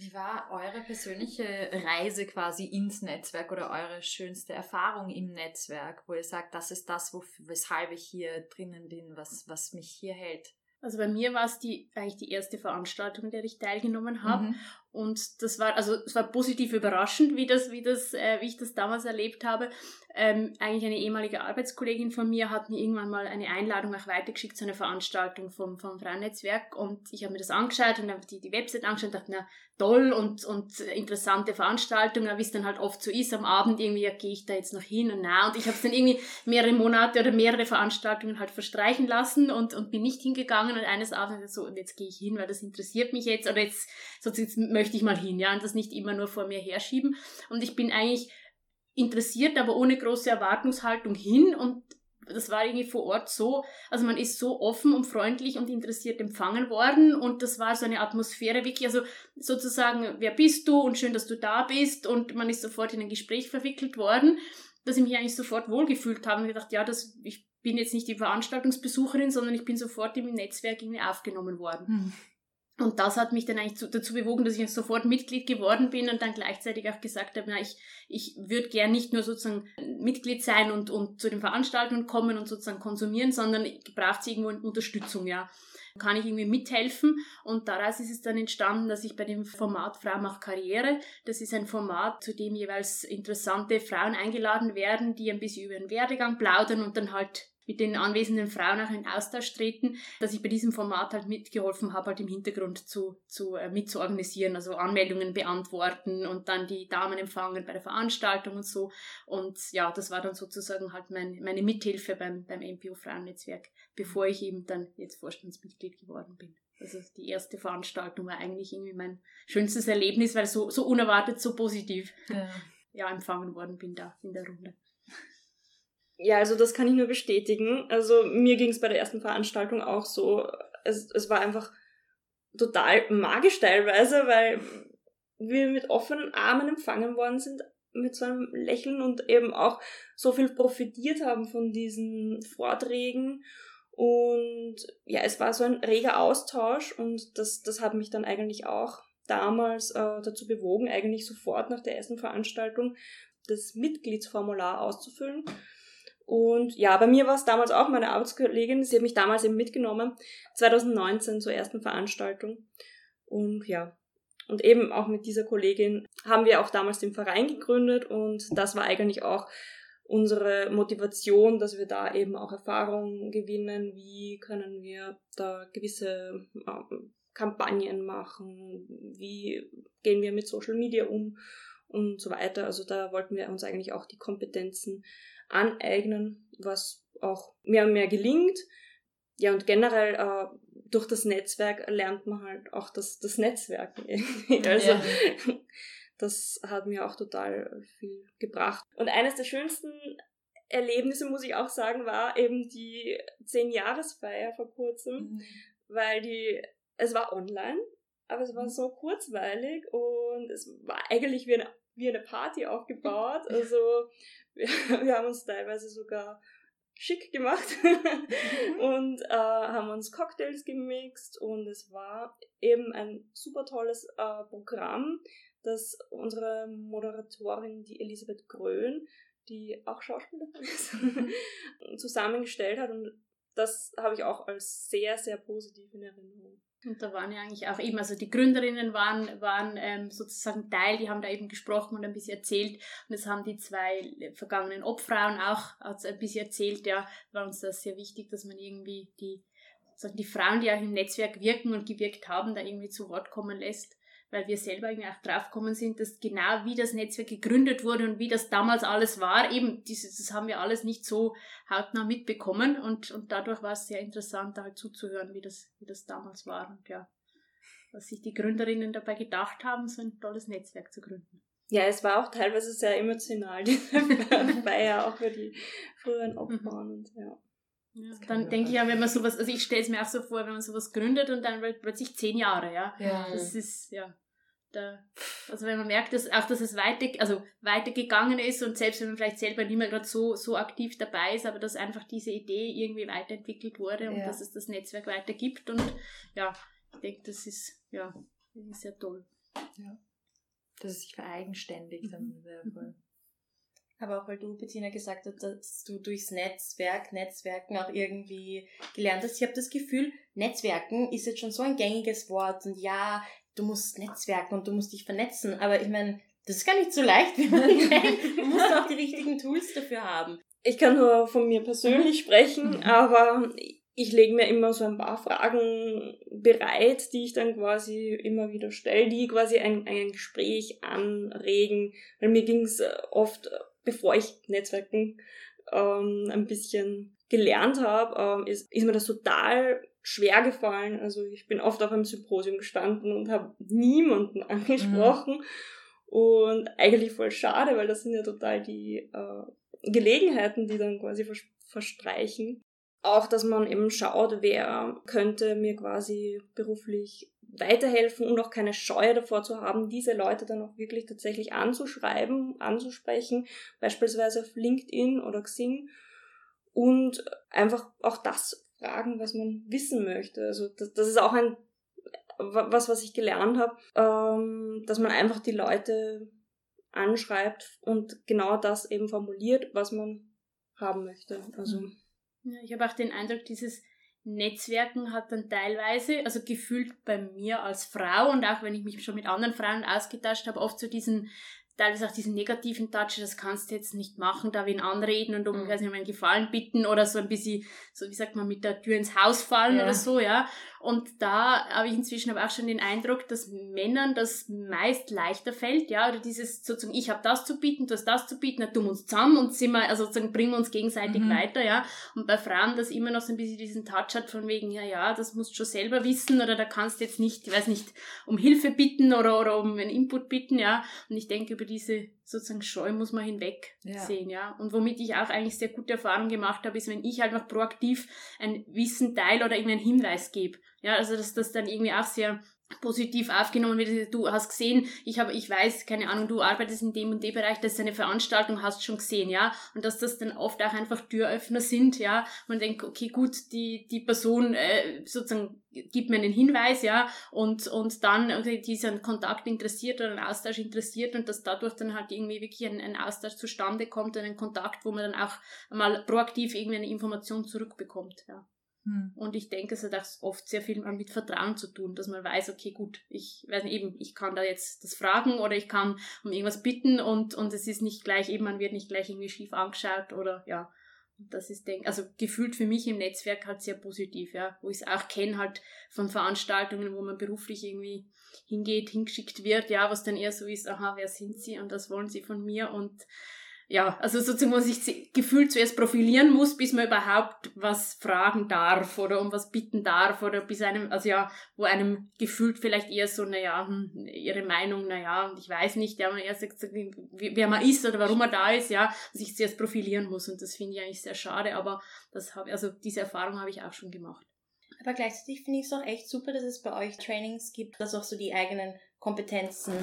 Wie war eure persönliche Reise quasi ins Netzwerk oder eure schönste Erfahrung im Netzwerk, wo ihr sagt, das ist das, weshalb ich hier drinnen bin, was, was mich hier hält? Also bei mir war es die eigentlich die erste Veranstaltung, in der ich teilgenommen habe. Mhm. Und das war, also es war positiv überraschend, wie das, wie das, äh, wie ich das damals erlebt habe. Ähm, eigentlich eine ehemalige Arbeitskollegin von mir hat mir irgendwann mal eine Einladung auch weitergeschickt zu einer Veranstaltung vom, vom Frauennetzwerk. Und ich habe mir das angeschaut und habe die, die Website angeschaut und dachte, na toll und, und interessante Veranstaltung, wie es dann halt oft so ist, am Abend irgendwie, ja, gehe ich da jetzt noch hin und na. Und ich habe es dann irgendwie mehrere Monate oder mehrere Veranstaltungen halt verstreichen lassen und, und bin nicht hingegangen. Und eines Abends so, und jetzt gehe ich hin, weil das interessiert mich jetzt. Oder jetzt, so, jetzt möchte ich mal hin, ja, und das nicht immer nur vor mir herschieben. Und ich bin eigentlich interessiert, aber ohne große Erwartungshaltung hin. Und das war irgendwie vor Ort so, also man ist so offen und freundlich und interessiert empfangen worden. Und das war so eine Atmosphäre wirklich, also sozusagen, wer bist du? Und schön, dass du da bist. Und man ist sofort in ein Gespräch verwickelt worden, dass ich mich eigentlich sofort wohlgefühlt habe. Und gedacht, ja, das, ich bin jetzt nicht die Veranstaltungsbesucherin, sondern ich bin sofort im Netzwerk irgendwie aufgenommen worden. Hm. Und das hat mich dann eigentlich zu, dazu bewogen, dass ich sofort Mitglied geworden bin und dann gleichzeitig auch gesagt habe, na, ich, ich würde gern nicht nur sozusagen Mitglied sein und, und zu den Veranstaltungen kommen und sozusagen konsumieren, sondern braucht es irgendwo Unterstützung, ja. Kann ich irgendwie mithelfen? Und daraus ist es dann entstanden, dass ich bei dem Format Frau macht Karriere, das ist ein Format, zu dem jeweils interessante Frauen eingeladen werden, die ein bisschen über ihren Werdegang plaudern und dann halt mit den anwesenden Frauen auch in Austausch treten, dass ich bei diesem Format halt mitgeholfen habe, halt im Hintergrund zu, zu äh, mitzuorganisieren, also Anmeldungen beantworten und dann die Damen empfangen bei der Veranstaltung und so. Und ja, das war dann sozusagen halt mein, meine Mithilfe beim, beim MPO Frauennetzwerk, bevor ich eben dann jetzt Vorstandsmitglied geworden bin. Also die erste Veranstaltung war eigentlich irgendwie mein schönstes Erlebnis, weil so, so unerwartet, so positiv ja. ja empfangen worden bin da in der Runde. Ja, also das kann ich nur bestätigen. Also mir ging es bei der ersten Veranstaltung auch so. Es, es war einfach total magisch teilweise, weil wir mit offenen Armen empfangen worden sind. mit so einem Lächeln und eben auch so viel profitiert haben von diesen Vorträgen. Und ja, es war so ein reger Austausch und das, das hat mich dann eigentlich auch damals äh, dazu bewogen, eigentlich sofort nach der ersten Veranstaltung das Mitgliedsformular auszufüllen. Und ja, bei mir war es damals auch meine Arbeitskollegin, sie hat mich damals eben mitgenommen, 2019 zur ersten Veranstaltung. Und ja, und eben auch mit dieser Kollegin haben wir auch damals den Verein gegründet und das war eigentlich auch unsere Motivation, dass wir da eben auch Erfahrungen gewinnen, wie können wir da gewisse ähm, Kampagnen machen, wie gehen wir mit Social Media um und so weiter. Also da wollten wir uns eigentlich auch die Kompetenzen aneignen, was auch mehr und mehr gelingt. Ja, und generell äh, durch das Netzwerk lernt man halt auch das, das Netzwerken irgendwie. Also ja. das hat mir auch total viel gebracht. Und eines der schönsten Erlebnisse, muss ich auch sagen, war eben die Zehn-Jahresfeier vor kurzem, mhm. weil die, es war online, aber es war mhm. so kurzweilig und es war eigentlich wie eine, wie eine Party aufgebaut. Also wir, wir haben uns teilweise sogar schick gemacht und äh, haben uns Cocktails gemixt und es war eben ein super tolles äh, Programm, das unsere Moderatorin, die Elisabeth Grön, die auch Schauspielerin ist, zusammengestellt hat und das habe ich auch als sehr, sehr positiv in Erinnerung. Und da waren ja eigentlich auch eben, also die Gründerinnen waren, waren ähm, sozusagen Teil, die haben da eben gesprochen und ein bisschen erzählt. Und das haben die zwei vergangenen Obfrauen auch ein bisschen erzählt. Ja, war uns das sehr wichtig, dass man irgendwie die, die Frauen, die auch im Netzwerk wirken und gewirkt haben, da irgendwie zu Wort kommen lässt weil wir selber irgendwie auch draufgekommen sind, dass genau wie das Netzwerk gegründet wurde und wie das damals alles war, eben dieses, das haben wir alles nicht so hautnah mitbekommen und, und dadurch war es sehr interessant, da halt zuzuhören, wie das, wie das damals war und ja, was sich die Gründerinnen dabei gedacht haben, so ein tolles Netzwerk zu gründen. Ja, es war auch teilweise sehr emotional, diese Feier, auch für die früheren Opfer mhm. und ja. Ja, dann denke ich ja, wenn man sowas, also ich stelle es mir auch so vor, wenn man sowas gründet und dann plötzlich zehn Jahre, ja. ja. Das ist, ja. Da, also wenn man merkt, dass auch dass es weiter, also weitergegangen ist und selbst wenn man vielleicht selber nicht mehr gerade so, so aktiv dabei ist, aber dass einfach diese Idee irgendwie weiterentwickelt wurde und ja. dass es das Netzwerk weiter gibt und ja, ich denke, das ist ja sehr toll. Ja. Dass es sich vereigenständigt, mhm. sehr voll. Aber auch weil du, Bettina, gesagt hast, dass du durchs Netzwerk, Netzwerken auch irgendwie gelernt hast. Ich habe das Gefühl, Netzwerken ist jetzt schon so ein gängiges Wort und ja, du musst netzwerken und du musst dich vernetzen. Aber ich meine, das ist gar nicht so leicht, wie man denkt. Du musst auch die richtigen Tools dafür haben. Ich kann nur von mir persönlich sprechen, mhm. aber ich lege mir immer so ein paar Fragen bereit, die ich dann quasi immer wieder stelle, die quasi ein, ein Gespräch anregen. Weil mir ging es oft bevor ich Netzwerken ähm, ein bisschen gelernt habe, ähm, ist, ist mir das total schwer gefallen. Also ich bin oft auf einem Symposium gestanden und habe niemanden angesprochen. Mhm. Und eigentlich voll schade, weil das sind ja total die äh, Gelegenheiten, die dann quasi vers verstreichen. Auch, dass man eben schaut, wer könnte mir quasi beruflich weiterhelfen und auch keine Scheu davor zu haben, diese Leute dann auch wirklich tatsächlich anzuschreiben, anzusprechen, beispielsweise auf LinkedIn oder Xing und einfach auch das fragen, was man wissen möchte. Also das, das ist auch ein was, was ich gelernt habe, ähm, dass man einfach die Leute anschreibt und genau das eben formuliert, was man haben möchte. Also ja, ich habe auch den Eindruck, dieses Netzwerken hat dann teilweise, also gefühlt bei mir als Frau und auch wenn ich mich schon mit anderen Frauen ausgetauscht habe, oft so diesen teilweise auch diesen negativen Touch, das kannst du jetzt nicht machen, da wen anreden und um, mhm. weiß nicht, um einen Gefallen bitten oder so ein bisschen, so wie sagt man, mit der Tür ins Haus fallen ja. oder so, ja. Und da habe ich inzwischen aber auch schon den Eindruck, dass Männern das meist leichter fällt, ja, oder dieses sozusagen, ich habe das zu bieten, du hast das zu bieten, dann tun wir uns zusammen und sind wir, also sozusagen bringen wir uns gegenseitig mhm. weiter, ja. Und bei Frauen das immer noch so ein bisschen diesen Touch hat von wegen, ja, ja, das musst du schon selber wissen oder da kannst du jetzt nicht, ich weiß nicht, um Hilfe bitten oder, oder um einen Input bitten, ja. Und ich denke, über diese sozusagen Scheu muss man hinweg ja. ja. Und womit ich auch eigentlich sehr gute Erfahrungen gemacht habe, ist, wenn ich halt noch proaktiv ein Wissen teile oder irgendeinen Hinweis gebe. Ja, also dass das dann irgendwie auch sehr positiv aufgenommen wird. Du hast gesehen, ich habe, ich weiß, keine Ahnung, du arbeitest in dem und dem Bereich, das ist eine Veranstaltung, hast schon gesehen, ja. Und dass das dann oft auch einfach Türöffner sind, ja. Man denkt, okay, gut, die, die Person äh, sozusagen gibt mir einen Hinweis, ja, und, und dann, okay, die ist an Kontakt interessiert oder an Austausch interessiert und dass dadurch dann halt irgendwie wirklich ein, ein Austausch zustande kommt und ein Kontakt, wo man dann auch mal proaktiv irgendwie eine Information zurückbekommt, ja. Hm. Und ich denke, es hat auch oft sehr viel mit Vertrauen zu tun, dass man weiß, okay, gut, ich weiß nicht, eben, ich kann da jetzt das fragen oder ich kann um irgendwas bitten und, und es ist nicht gleich, eben, man wird nicht gleich irgendwie schief angeschaut oder ja. Das ist, denk, also gefühlt für mich im Netzwerk halt sehr positiv, ja, wo ich es auch kenne, halt von Veranstaltungen, wo man beruflich irgendwie hingeht, hingeschickt wird, ja, was dann eher so ist, aha, wer sind sie und das wollen sie von mir und ja, also sozusagen, man sich gefühlt zuerst profilieren muss, bis man überhaupt was fragen darf oder um was bitten darf oder bis einem, also ja, wo einem gefühlt vielleicht eher so, naja, hm, ihre Meinung, naja, ich weiß nicht, ja, man erst sagt, wer man ist oder warum man da ist, ja, sich zuerst profilieren muss und das finde ich eigentlich sehr schade, aber das habe, also diese Erfahrung habe ich auch schon gemacht. Aber gleichzeitig finde ich es auch echt super, dass es bei euch Trainings gibt, dass auch so die eigenen Kompetenzen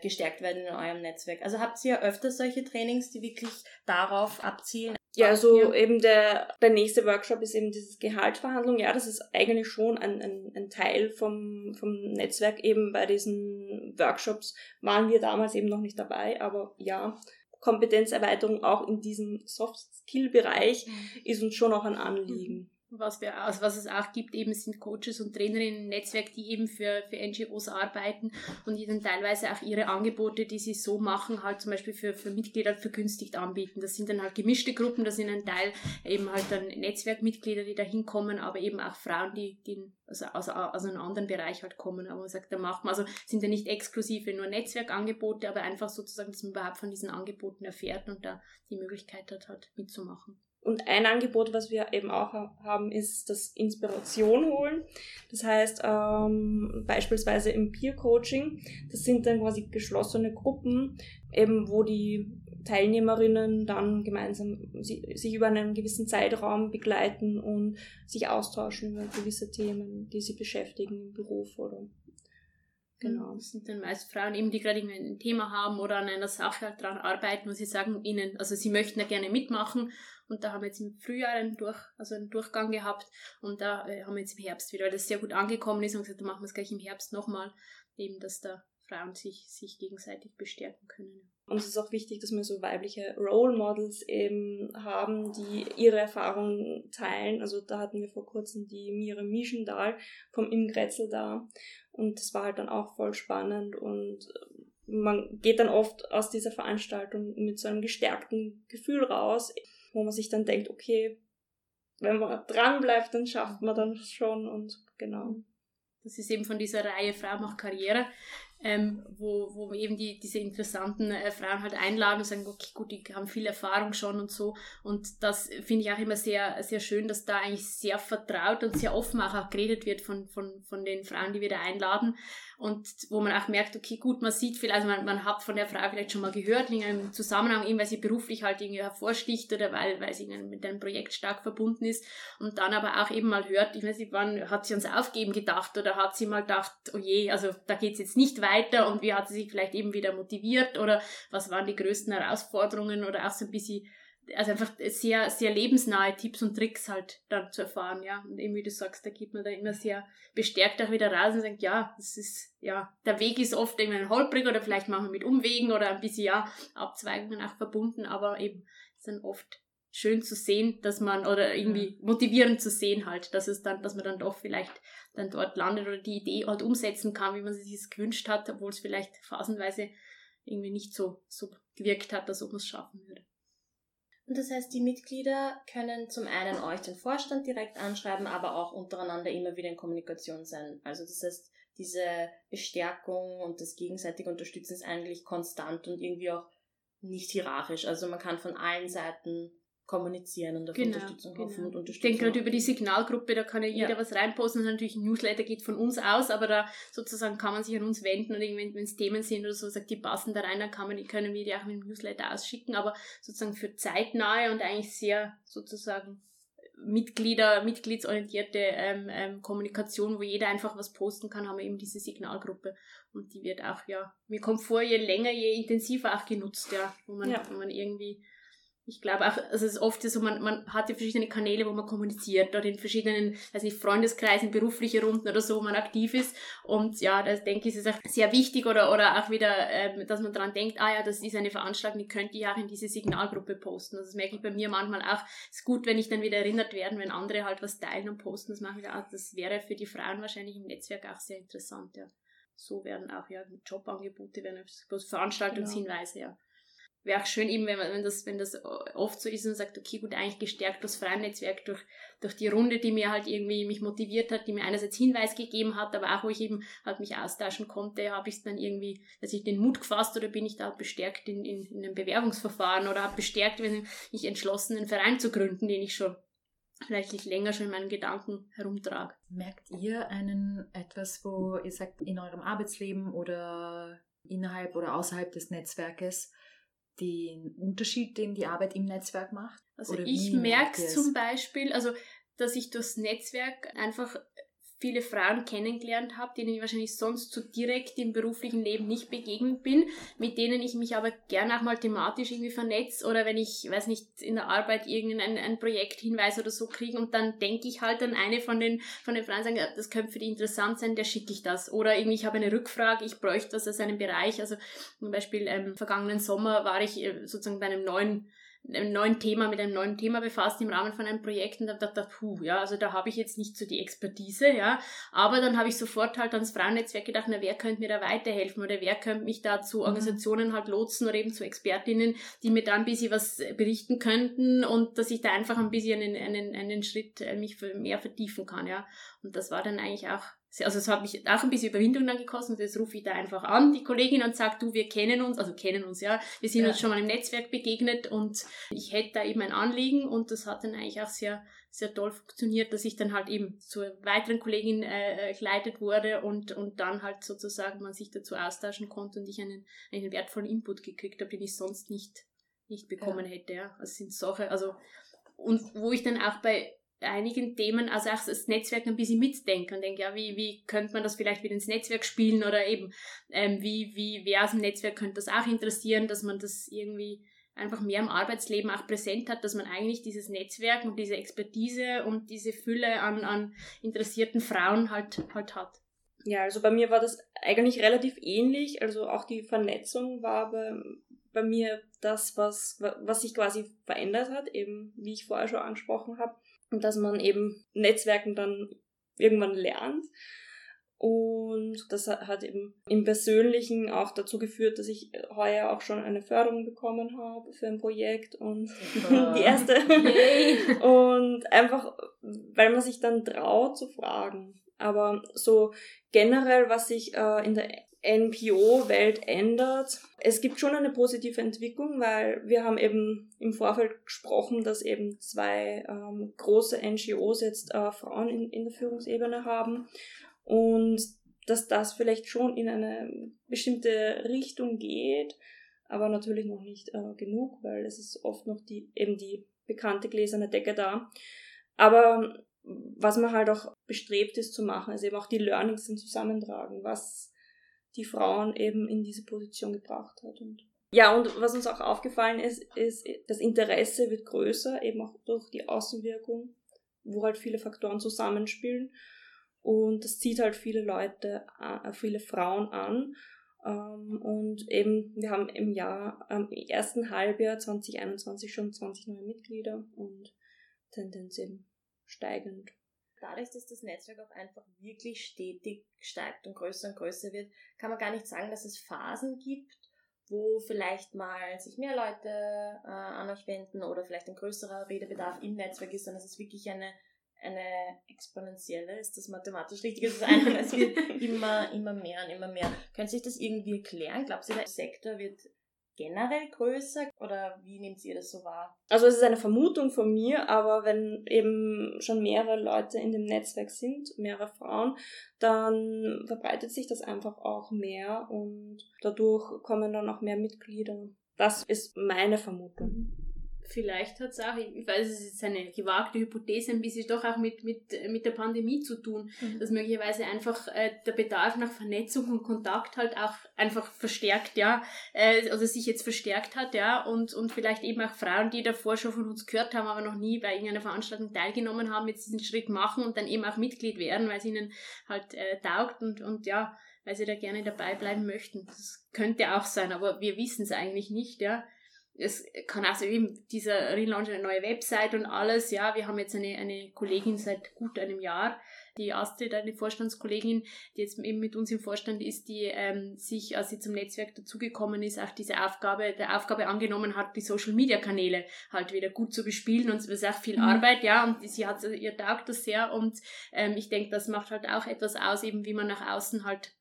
gestärkt werden in eurem Netzwerk. Also habt ihr öfter solche Trainings, die wirklich darauf abzielen? Ja, also ja. eben der, der nächste Workshop ist eben dieses Gehaltsverhandlung. Ja, das ist eigentlich schon ein, ein, ein Teil vom, vom Netzwerk. Eben bei diesen Workshops waren wir damals eben noch nicht dabei, aber ja, Kompetenzerweiterung auch in diesem Soft-Skill-Bereich mhm. ist uns schon auch ein Anliegen. Was, wir, also was es auch gibt, eben sind Coaches und Trainerinnen im Netzwerk, die eben für, für NGOs arbeiten und die dann teilweise auch ihre Angebote, die sie so machen, halt zum Beispiel für, für Mitglieder vergünstigt anbieten. Das sind dann halt gemischte Gruppen, das sind ein Teil eben halt dann Netzwerkmitglieder, die da hinkommen, aber eben auch Frauen, die, die also, also aus einem anderen Bereich halt kommen. Aber man sagt, da macht man, also sind ja nicht exklusive nur Netzwerkangebote, aber einfach sozusagen, dass man überhaupt von diesen Angeboten erfährt und da die Möglichkeit hat, halt mitzumachen. Und ein Angebot, was wir eben auch haben, ist das Inspiration holen. Das heißt, ähm, beispielsweise im Peer Coaching, das sind dann quasi geschlossene Gruppen, eben wo die Teilnehmerinnen dann gemeinsam sich über einen gewissen Zeitraum begleiten und sich austauschen über gewisse Themen, die sie beschäftigen im Beruf oder Genau. Das sind dann meist Frauen eben, die gerade ein Thema haben oder an einer Sache halt dran arbeiten, wo sie sagen, ihnen, also sie möchten da gerne mitmachen und da haben wir jetzt im Frühjahr einen, Durch, also einen Durchgang gehabt und da äh, haben wir jetzt im Herbst wieder, weil das sehr gut angekommen ist und gesagt, da machen wir es gleich im Herbst nochmal, eben, dass da Frauen sich, sich gegenseitig bestärken können. Und es ist auch wichtig, dass wir so weibliche Role Models eben haben, die ihre Erfahrungen teilen. Also da hatten wir vor kurzem die Mira Mischendahl vom Ingretzel da. Und das war halt dann auch voll spannend und man geht dann oft aus dieser Veranstaltung mit so einem gestärkten Gefühl raus wo man sich dann denkt, okay, wenn man dran bleibt, dann schafft man dann schon und genau. Das ist eben von dieser Reihe Frau macht Karriere, ähm, wo, wo eben die, diese interessanten äh, Frauen halt einladen und sagen, okay, gut, die haben viel Erfahrung schon und so. Und das finde ich auch immer sehr, sehr schön, dass da eigentlich sehr vertraut und sehr offen auch, auch geredet wird von, von, von den Frauen, die wir da einladen und wo man auch merkt, okay, gut, man sieht viel, also man, man hat von der Frau vielleicht schon mal gehört, in einem Zusammenhang, eben weil sie beruflich halt irgendwie hervorsticht oder weil, weil sie mit einem Projekt stark verbunden ist und dann aber auch eben mal hört, ich weiß nicht, wann hat sie uns aufgeben gedacht oder hat sie mal gedacht, oh je, also da geht's jetzt nicht weiter und wie hat sie sich vielleicht eben wieder motiviert oder was waren die größten Herausforderungen oder auch so ein bisschen also einfach sehr, sehr lebensnahe Tipps und Tricks halt dann zu erfahren, ja. Und eben wie du sagst, da geht man da immer sehr bestärkt auch wieder raus und sagt, ja, das ist, ja, der Weg ist oft irgendwie ein holprig oder vielleicht manchmal mit Umwegen oder ein bisschen, ja, Abzweigungen auch verbunden, aber eben ist dann oft schön zu sehen, dass man, oder irgendwie motivierend zu sehen halt, dass es dann, dass man dann doch vielleicht dann dort landet oder die Idee halt umsetzen kann, wie man sich das gewünscht hat, obwohl es vielleicht phasenweise irgendwie nicht so, so gewirkt hat, dass ob man es schaffen würde. Und das heißt, die Mitglieder können zum einen euch den Vorstand direkt anschreiben, aber auch untereinander immer wieder in Kommunikation sein. Also das heißt, diese Bestärkung und das gegenseitige Unterstützen ist eigentlich konstant und irgendwie auch nicht hierarchisch. Also man kann von allen Seiten kommunizieren und auf genau, Unterstützung hoffen genau. und unterstützen. Ich denke gerade über die Signalgruppe, da kann ja jeder ja. was reinposten. natürlich ein Newsletter geht von uns aus, aber da sozusagen kann man sich an uns wenden und wenn es Themen sind oder so, sagt die passen da rein, dann kann man, können wir die auch mit dem Newsletter ausschicken, aber sozusagen für zeitnahe und eigentlich sehr sozusagen Mitglieder, mitgliedsorientierte ähm, ähm, Kommunikation, wo jeder einfach was posten kann, haben wir eben diese Signalgruppe. Und die wird auch, ja, mir kommt vor, je länger, je intensiver auch genutzt, ja, wo man, ja. wo man irgendwie ich glaube auch, also es ist oft so, man, man hat ja verschiedene Kanäle, wo man kommuniziert, oder in verschiedenen, weiß nicht, Freundeskreisen, berufliche Runden oder so, wo man aktiv ist. Und ja, das denke ich, ist auch sehr wichtig oder, oder auch wieder, ähm, dass man daran denkt, ah ja, das ist eine Veranstaltung, die könnte ich auch in diese Signalgruppe posten. Also das merke ich bei mir manchmal auch. Es ist gut, wenn ich dann wieder erinnert werde, wenn andere halt was teilen und posten. Das mache ich auch. Das wäre für die Frauen wahrscheinlich im Netzwerk auch sehr interessant, ja. So werden auch ja Jobangebote, werden Veranstaltungshinweise, genau. ja wäre auch schön eben, wenn, wenn, das, wenn das oft so ist und sagt, okay, gut, eigentlich gestärkt das Frauennetzwerk durch, durch die Runde, die mir halt irgendwie mich motiviert hat, die mir einerseits Hinweis gegeben hat, aber auch wo ich eben halt mich austauschen konnte, habe ich dann irgendwie, dass ich den Mut gefasst oder bin ich da bestärkt in, in, in einem Bewerbungsverfahren oder habe bestärkt, wenn ich entschlossen, einen Verein zu gründen, den ich schon vielleicht nicht länger schon in meinen Gedanken herumtrage. Merkt ihr einen etwas, wo ihr sagt, in eurem Arbeitsleben oder innerhalb oder außerhalb des Netzwerkes, den Unterschied, den die Arbeit im Netzwerk macht? Also Oder ich merke es zum Beispiel, also dass ich durchs Netzwerk einfach viele Frauen kennengelernt habe, denen ich wahrscheinlich sonst so direkt im beruflichen Leben nicht begegnet bin, mit denen ich mich aber gerne auch mal thematisch irgendwie vernetze oder wenn ich, weiß nicht, in der Arbeit irgendein ein Projekthinweis oder so kriege und dann denke ich halt an eine von den, von den Frauen, sagen, das könnte für die interessant sein, der schicke ich das. Oder irgendwie, ich habe eine Rückfrage, ich bräuchte was aus einem Bereich. Also zum Beispiel ähm, vergangenen Sommer war ich äh, sozusagen bei einem neuen einem neuen Thema, mit einem neuen Thema befasst im Rahmen von einem Projekt und da dachte ich, puh, ja, also da habe ich jetzt nicht so die Expertise, ja, aber dann habe ich sofort halt ans Frauennetzwerk gedacht, na, wer könnte mir da weiterhelfen oder wer könnte mich da zu mhm. Organisationen halt lotsen oder eben zu Expertinnen, die mir da ein bisschen was berichten könnten und dass ich da einfach ein bisschen einen, einen, einen Schritt äh, mich mehr vertiefen kann, ja. Und das war dann eigentlich auch also es hat mich auch ein bisschen Überwindung dann gekostet. Jetzt rufe ich da einfach an, die Kollegin, und sage, du, wir kennen uns, also kennen uns, ja. Wir sind ja. uns schon mal im Netzwerk begegnet und ich hätte da eben ein Anliegen und das hat dann eigentlich auch sehr, sehr toll funktioniert, dass ich dann halt eben zur weiteren Kollegin äh, äh geleitet wurde und, und dann halt sozusagen man sich dazu austauschen konnte und ich einen, einen wertvollen Input gekriegt habe, den ich sonst nicht, nicht bekommen ja. hätte, ja. Also sind Sachen, also, und wo ich dann auch bei einigen Themen, also auch das Netzwerk ein bisschen mitdenken und denke, ja, wie, wie könnte man das vielleicht wieder ins Netzwerk spielen oder eben, ähm, wie, wie, wer aus dem Netzwerk könnte das auch interessieren, dass man das irgendwie einfach mehr im Arbeitsleben auch präsent hat, dass man eigentlich dieses Netzwerk und diese Expertise und diese Fülle an, an interessierten Frauen halt, halt hat. Ja, also bei mir war das eigentlich relativ ähnlich. Also auch die Vernetzung war bei, bei mir das, was, was sich quasi verändert hat, eben wie ich vorher schon angesprochen habe dass man eben Netzwerken dann irgendwann lernt. Und das hat eben im Persönlichen auch dazu geführt, dass ich heuer auch schon eine Förderung bekommen habe für ein Projekt und die erste. und einfach, weil man sich dann traut zu fragen. Aber so generell, was sich äh, in der NPO-Welt ändert. Es gibt schon eine positive Entwicklung, weil wir haben eben im Vorfeld gesprochen, dass eben zwei ähm, große NGOs jetzt äh, Frauen in, in der Führungsebene haben und dass das vielleicht schon in eine bestimmte Richtung geht, aber natürlich noch nicht äh, genug, weil es ist oft noch die eben die bekannte gläserne Decke da. Aber was man halt auch bestrebt ist zu machen, ist eben auch die Learnings zusammentragen. Was die Frauen eben in diese Position gebracht hat. Und ja, und was uns auch aufgefallen ist, ist, das Interesse wird größer, eben auch durch die Außenwirkung, wo halt viele Faktoren zusammenspielen. Und das zieht halt viele Leute, äh, viele Frauen an. Ähm, und eben, wir haben im Jahr, im ersten Halbjahr 2021 schon 20 neue Mitglieder und Tendenz eben steigend dadurch, dass das Netzwerk auch einfach wirklich stetig steigt und größer und größer wird, kann man gar nicht sagen, dass es Phasen gibt, wo vielleicht mal sich mehr Leute äh, an euch wenden oder vielleicht ein größerer Redebedarf im Netzwerk ist, sondern es ist wirklich eine, eine exponentielle, ist das mathematisch richtig? Es, es wird immer, immer mehr und immer mehr. Könnt ihr sich das irgendwie erklären? Glaubt ihr, der Sektor wird generell größer oder wie nehmt ihr das so wahr? Also es ist eine Vermutung von mir, aber wenn eben schon mehrere Leute in dem Netzwerk sind, mehrere Frauen, dann verbreitet sich das einfach auch mehr und dadurch kommen dann auch mehr Mitglieder. Das ist meine Vermutung. Vielleicht hat es auch, ich weiß, es ist eine gewagte Hypothese, ein bisschen doch auch mit, mit, mit der Pandemie zu tun, mhm. dass möglicherweise einfach äh, der Bedarf nach Vernetzung und Kontakt halt auch einfach verstärkt, ja, äh, also sich jetzt verstärkt hat, ja, und, und vielleicht eben auch Frauen, die davor schon von uns gehört haben, aber noch nie bei irgendeiner Veranstaltung teilgenommen haben, jetzt diesen Schritt machen und dann eben auch Mitglied werden, weil es ihnen halt äh, taugt und, und ja, weil sie da gerne dabei bleiben möchten. Das könnte auch sein, aber wir wissen es eigentlich nicht, ja es kann auch so eben dieser Relaunch eine neue Website und alles. Ja, wir haben jetzt eine, eine Kollegin seit gut einem Jahr, die Astrid, eine Vorstandskollegin, die jetzt eben mit uns im Vorstand ist, die ähm, sich, als sie zum Netzwerk dazugekommen ist, auch diese Aufgabe, der Aufgabe angenommen hat, die Social Media Kanäle halt wieder gut zu bespielen und es ist auch viel mhm. Arbeit, ja, und sie hat, ihr taugt das sehr und ähm, ich denke, das macht halt auch etwas aus, eben wie man nach außen halt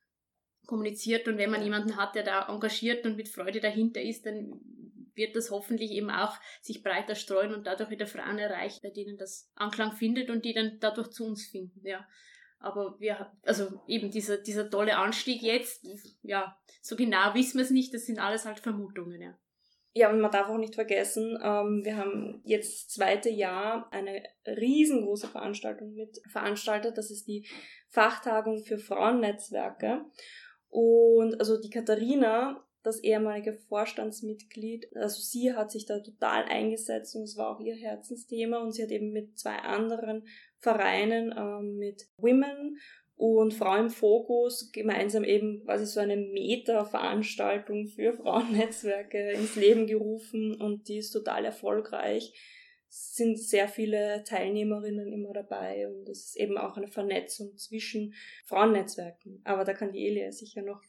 kommuniziert und wenn man jemanden hat, der da engagiert und mit Freude dahinter ist, dann wird das hoffentlich eben auch sich breiter streuen und dadurch wieder Frauen erreichen, bei denen das Anklang findet und die dann dadurch zu uns finden, ja. Aber wir, also eben dieser, dieser tolle Anstieg jetzt, ja, so genau wissen wir es nicht, das sind alles halt Vermutungen, ja. Ja, und man darf auch nicht vergessen, ähm, wir haben jetzt das zweite Jahr eine riesengroße Veranstaltung mit veranstaltet. Das ist die Fachtagung für Frauennetzwerke. Und also die Katharina das ehemalige Vorstandsmitglied. Also sie hat sich da total eingesetzt und es war auch ihr Herzensthema und sie hat eben mit zwei anderen Vereinen, ähm, mit Women und Frau im Fokus gemeinsam eben quasi so eine Meta-Veranstaltung für Frauennetzwerke ins Leben gerufen und die ist total erfolgreich. Es sind sehr viele Teilnehmerinnen immer dabei und es ist eben auch eine Vernetzung zwischen Frauennetzwerken. Aber da kann die Elia sicher noch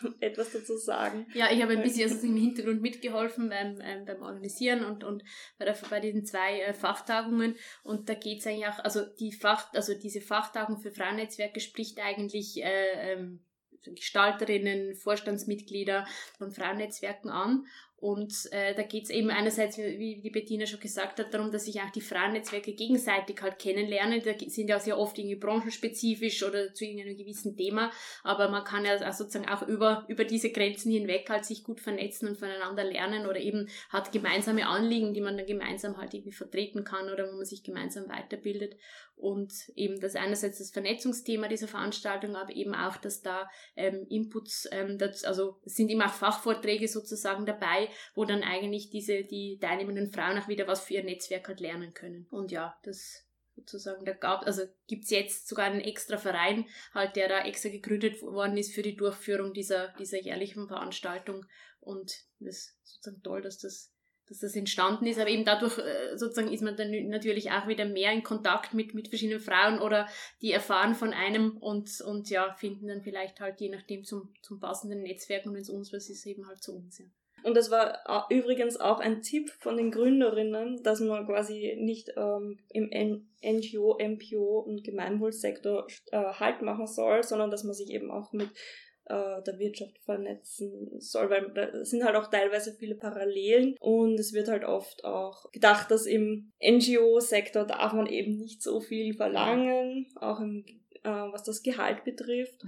etwas dazu sagen? Ja, ich habe ein bisschen also im Hintergrund mitgeholfen beim, ähm, beim Organisieren und, und bei, der, bei diesen zwei äh, Fachtagungen. Und da geht es eigentlich auch, also die Fach, also diese Fachtagung für Frauennetzwerke spricht eigentlich äh, ähm, Gestalterinnen, Vorstandsmitglieder von Frauennetzwerken an. Und äh, da geht es eben einerseits, wie die Bettina schon gesagt hat, darum, dass sich auch die Frauennetzwerke gegenseitig halt kennenlernen. Da sind ja sehr oft irgendwie branchenspezifisch oder zu irgendeinem gewissen Thema, aber man kann ja auch sozusagen auch über, über diese Grenzen hinweg halt sich gut vernetzen und voneinander lernen oder eben hat gemeinsame Anliegen, die man dann gemeinsam halt irgendwie vertreten kann oder wo man sich gemeinsam weiterbildet. Und eben das einerseits das Vernetzungsthema dieser Veranstaltung, aber eben auch, dass da ähm, Inputs, ähm, das, also sind immer auch Fachvorträge sozusagen dabei, wo dann eigentlich diese, die teilnehmenden Frauen auch wieder was für ihr Netzwerk halt lernen können. Und ja, das sozusagen, da gab, also gibt's jetzt sogar einen extra Verein, halt, der da extra gegründet worden ist für die Durchführung dieser, dieser jährlichen Veranstaltung. Und das ist sozusagen toll, dass das dass das entstanden ist, aber eben dadurch äh, sozusagen ist man dann natürlich auch wieder mehr in Kontakt mit, mit verschiedenen Frauen oder die erfahren von einem und, und ja, finden dann vielleicht halt je nachdem zum, zum passenden Netzwerk und wenn es uns was ist, eben halt zu uns, ja. Und das war übrigens auch ein Tipp von den Gründerinnen, dass man quasi nicht ähm, im NGO, MPO und Gemeinwohlsektor äh, Halt machen soll, sondern dass man sich eben auch mit äh, der Wirtschaft vernetzen soll, weil da sind halt auch teilweise viele Parallelen und es wird halt oft auch gedacht, dass im NGO-Sektor darf man eben nicht so viel verlangen, auch im, äh, was das Gehalt betrifft.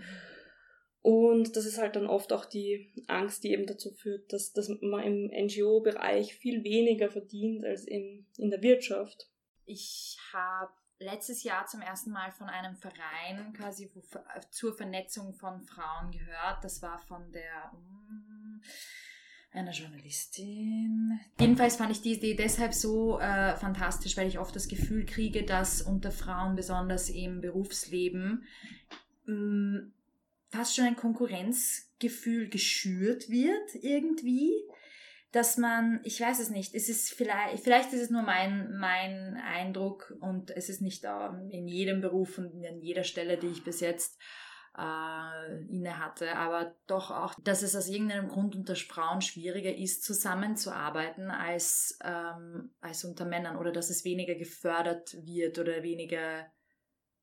Und das ist halt dann oft auch die Angst, die eben dazu führt, dass, dass man im NGO-Bereich viel weniger verdient als in, in der Wirtschaft. Ich habe letztes Jahr zum ersten Mal von einem Verein quasi zur Vernetzung von Frauen gehört. Das war von der um, einer Journalistin. Jedenfalls fand ich die Idee deshalb so äh, fantastisch, weil ich oft das Gefühl kriege, dass unter Frauen besonders im Berufsleben mh, mm, fast schon ein Konkurrenzgefühl geschürt wird irgendwie dass man, ich weiß es nicht, es ist vielleicht, vielleicht ist es nur mein, mein Eindruck und es ist nicht in jedem Beruf und an jeder Stelle, die ich bis jetzt äh, inne hatte, aber doch auch, dass es aus irgendeinem Grund unter Frauen schwieriger ist, zusammenzuarbeiten als, ähm, als unter Männern oder dass es weniger gefördert wird oder weniger,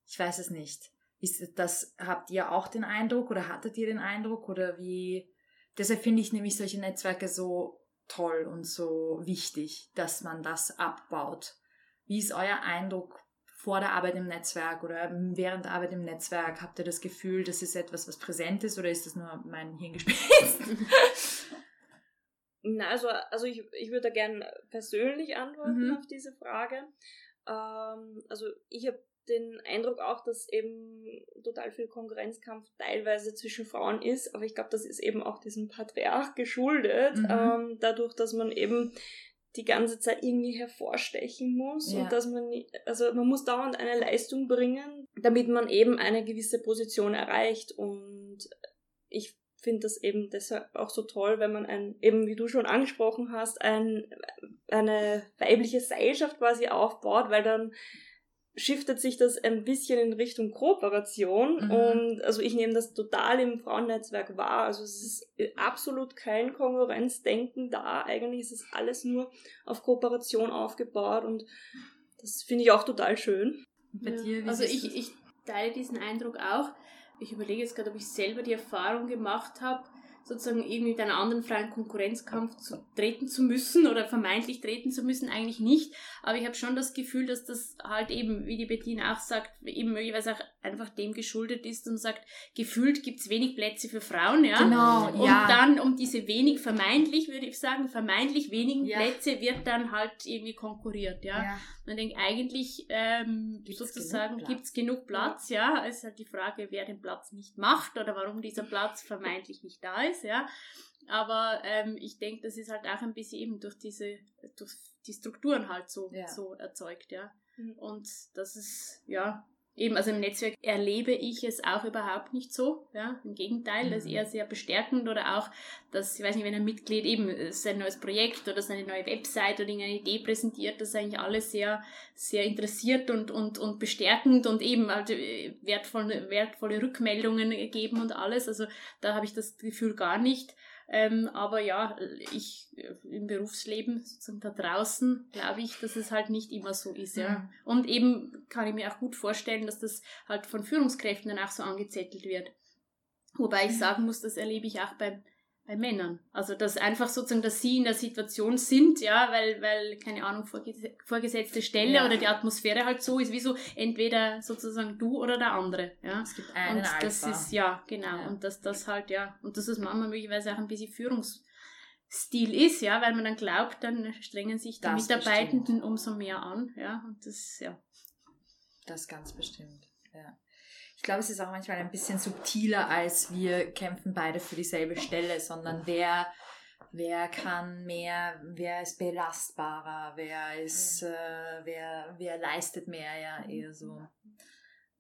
ich weiß es nicht. Ist das, habt ihr auch den Eindruck oder hattet ihr den Eindruck oder wie, deshalb finde ich nämlich solche Netzwerke so toll und so wichtig, dass man das abbaut. Wie ist euer Eindruck vor der Arbeit im Netzwerk oder während der Arbeit im Netzwerk? Habt ihr das Gefühl, das ist etwas, was präsent ist oder ist das nur mein Hirngespinst? Na, also, also ich, ich würde gerne persönlich antworten mhm. auf diese Frage. Ähm, also ich habe den Eindruck auch, dass eben total viel Konkurrenzkampf teilweise zwischen Frauen ist, aber ich glaube, das ist eben auch diesem Patriarch geschuldet, mhm. ähm, dadurch, dass man eben die ganze Zeit irgendwie hervorstechen muss ja. und dass man, also man muss dauernd eine Leistung bringen, damit man eben eine gewisse Position erreicht und ich finde das eben deshalb auch so toll, wenn man ein, eben wie du schon angesprochen hast, ein, eine weibliche Seilschaft quasi aufbaut, weil dann shiftet sich das ein bisschen in Richtung Kooperation mhm. und also ich nehme das total im Frauennetzwerk wahr. Also es ist absolut kein Konkurrenzdenken da. Eigentlich ist es alles nur auf Kooperation aufgebaut und das finde ich auch total schön. Bei ja. dir, also ich, ich teile diesen Eindruck auch. Ich überlege jetzt gerade, ob ich selber die Erfahrung gemacht habe, sozusagen irgendwie mit einer anderen freien Konkurrenzkampf zu, treten zu müssen oder vermeintlich treten zu müssen, eigentlich nicht. Aber ich habe schon das Gefühl, dass das halt eben, wie die Bettina auch sagt, eben möglicherweise auch einfach dem geschuldet ist und sagt, gefühlt gibt's wenig Plätze für Frauen, ja. Genau, und ja. dann um diese wenig, vermeintlich würde ich sagen, vermeintlich wenigen ja. Plätze wird dann halt irgendwie konkurriert, ja. ja. Man denkt eigentlich ähm, gibt's sozusagen genug gibt's genug Platz, ja. Es ist halt die Frage, wer den Platz nicht macht oder warum dieser Platz vermeintlich nicht da ist, ja. Aber ähm, ich denke, das ist halt auch ein bisschen eben durch diese, durch die Strukturen halt so, so erzeugt, ja. Mhm. Und das ist, ja, eben, also im Netzwerk erlebe ich es auch überhaupt nicht so. Ja, im Gegenteil, das ist mhm. eher sehr bestärkend oder auch, dass, ich weiß nicht, wenn ein Mitglied eben sein neues Projekt oder seine neue Website oder irgendeine Idee präsentiert, das ist eigentlich alles sehr, sehr interessiert und, und, und bestärkend und eben halt wertvolle, wertvolle Rückmeldungen geben und alles. Also da habe ich das Gefühl gar nicht. Ähm, aber ja, ich im Berufsleben, sozusagen da draußen, glaube ich, dass es halt nicht immer so ist, ja. Mhm. Und eben kann ich mir auch gut vorstellen, dass das halt von Führungskräften dann auch so angezettelt wird. Wobei ich mhm. sagen muss, das erlebe ich auch beim bei Männern. Also dass einfach sozusagen, dass sie in der Situation sind, ja, weil, weil, keine Ahnung, vorgesetzte Stelle ja. oder die Atmosphäre halt so ist, wie so entweder sozusagen du oder der andere. Ja. Es gibt einen Und das Alpha. ist, ja, genau. Ja. Und dass das halt, ja, und dass das manchmal möglicherweise auch ein bisschen Führungsstil ist, ja, weil man dann glaubt, dann strengen sich die das Mitarbeitenden bestimmt. umso mehr an, ja, und das, ja. Das ganz bestimmt, ja. Ich glaube, es ist auch manchmal ein bisschen subtiler, als wir kämpfen beide für dieselbe Stelle, sondern wer, wer kann mehr, wer ist belastbarer, wer ist, äh, wer, wer leistet mehr, ja, eher so.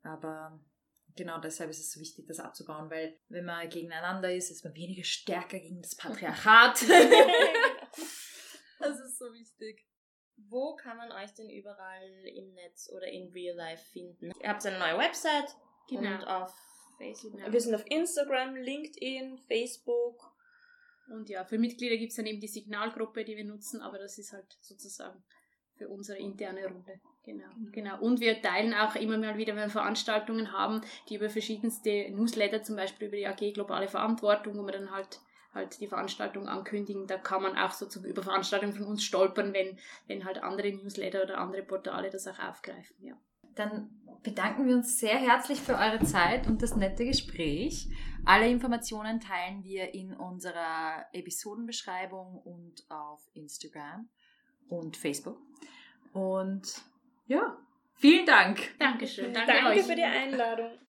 Aber genau deshalb ist es so wichtig, das abzubauen, weil wenn man gegeneinander ist, ist man weniger stärker gegen das Patriarchat. das ist so wichtig. Wo kann man euch denn überall im Netz oder in Real Life finden? Ihr habt eine neue Website, Genau. Und auf Facebook. Wir sind auf Instagram, LinkedIn, Facebook. Und ja, für Mitglieder gibt es dann eben die Signalgruppe, die wir nutzen, aber das ist halt sozusagen für unsere interne Runde. Genau, mhm. genau. Und wir teilen auch immer mal wieder, wenn wir Veranstaltungen haben, die über verschiedenste Newsletter, zum Beispiel über die AG Globale Verantwortung, wo wir dann halt halt die Veranstaltung ankündigen. Da kann man auch sozusagen über Veranstaltungen von uns stolpern, wenn, wenn halt andere Newsletter oder andere Portale das auch aufgreifen, ja. Dann bedanken wir uns sehr herzlich für eure Zeit und das nette Gespräch. Alle Informationen teilen wir in unserer Episodenbeschreibung und auf Instagram und Facebook. Und ja, vielen Dank. Dankeschön. Danke, Danke euch. für die Einladung.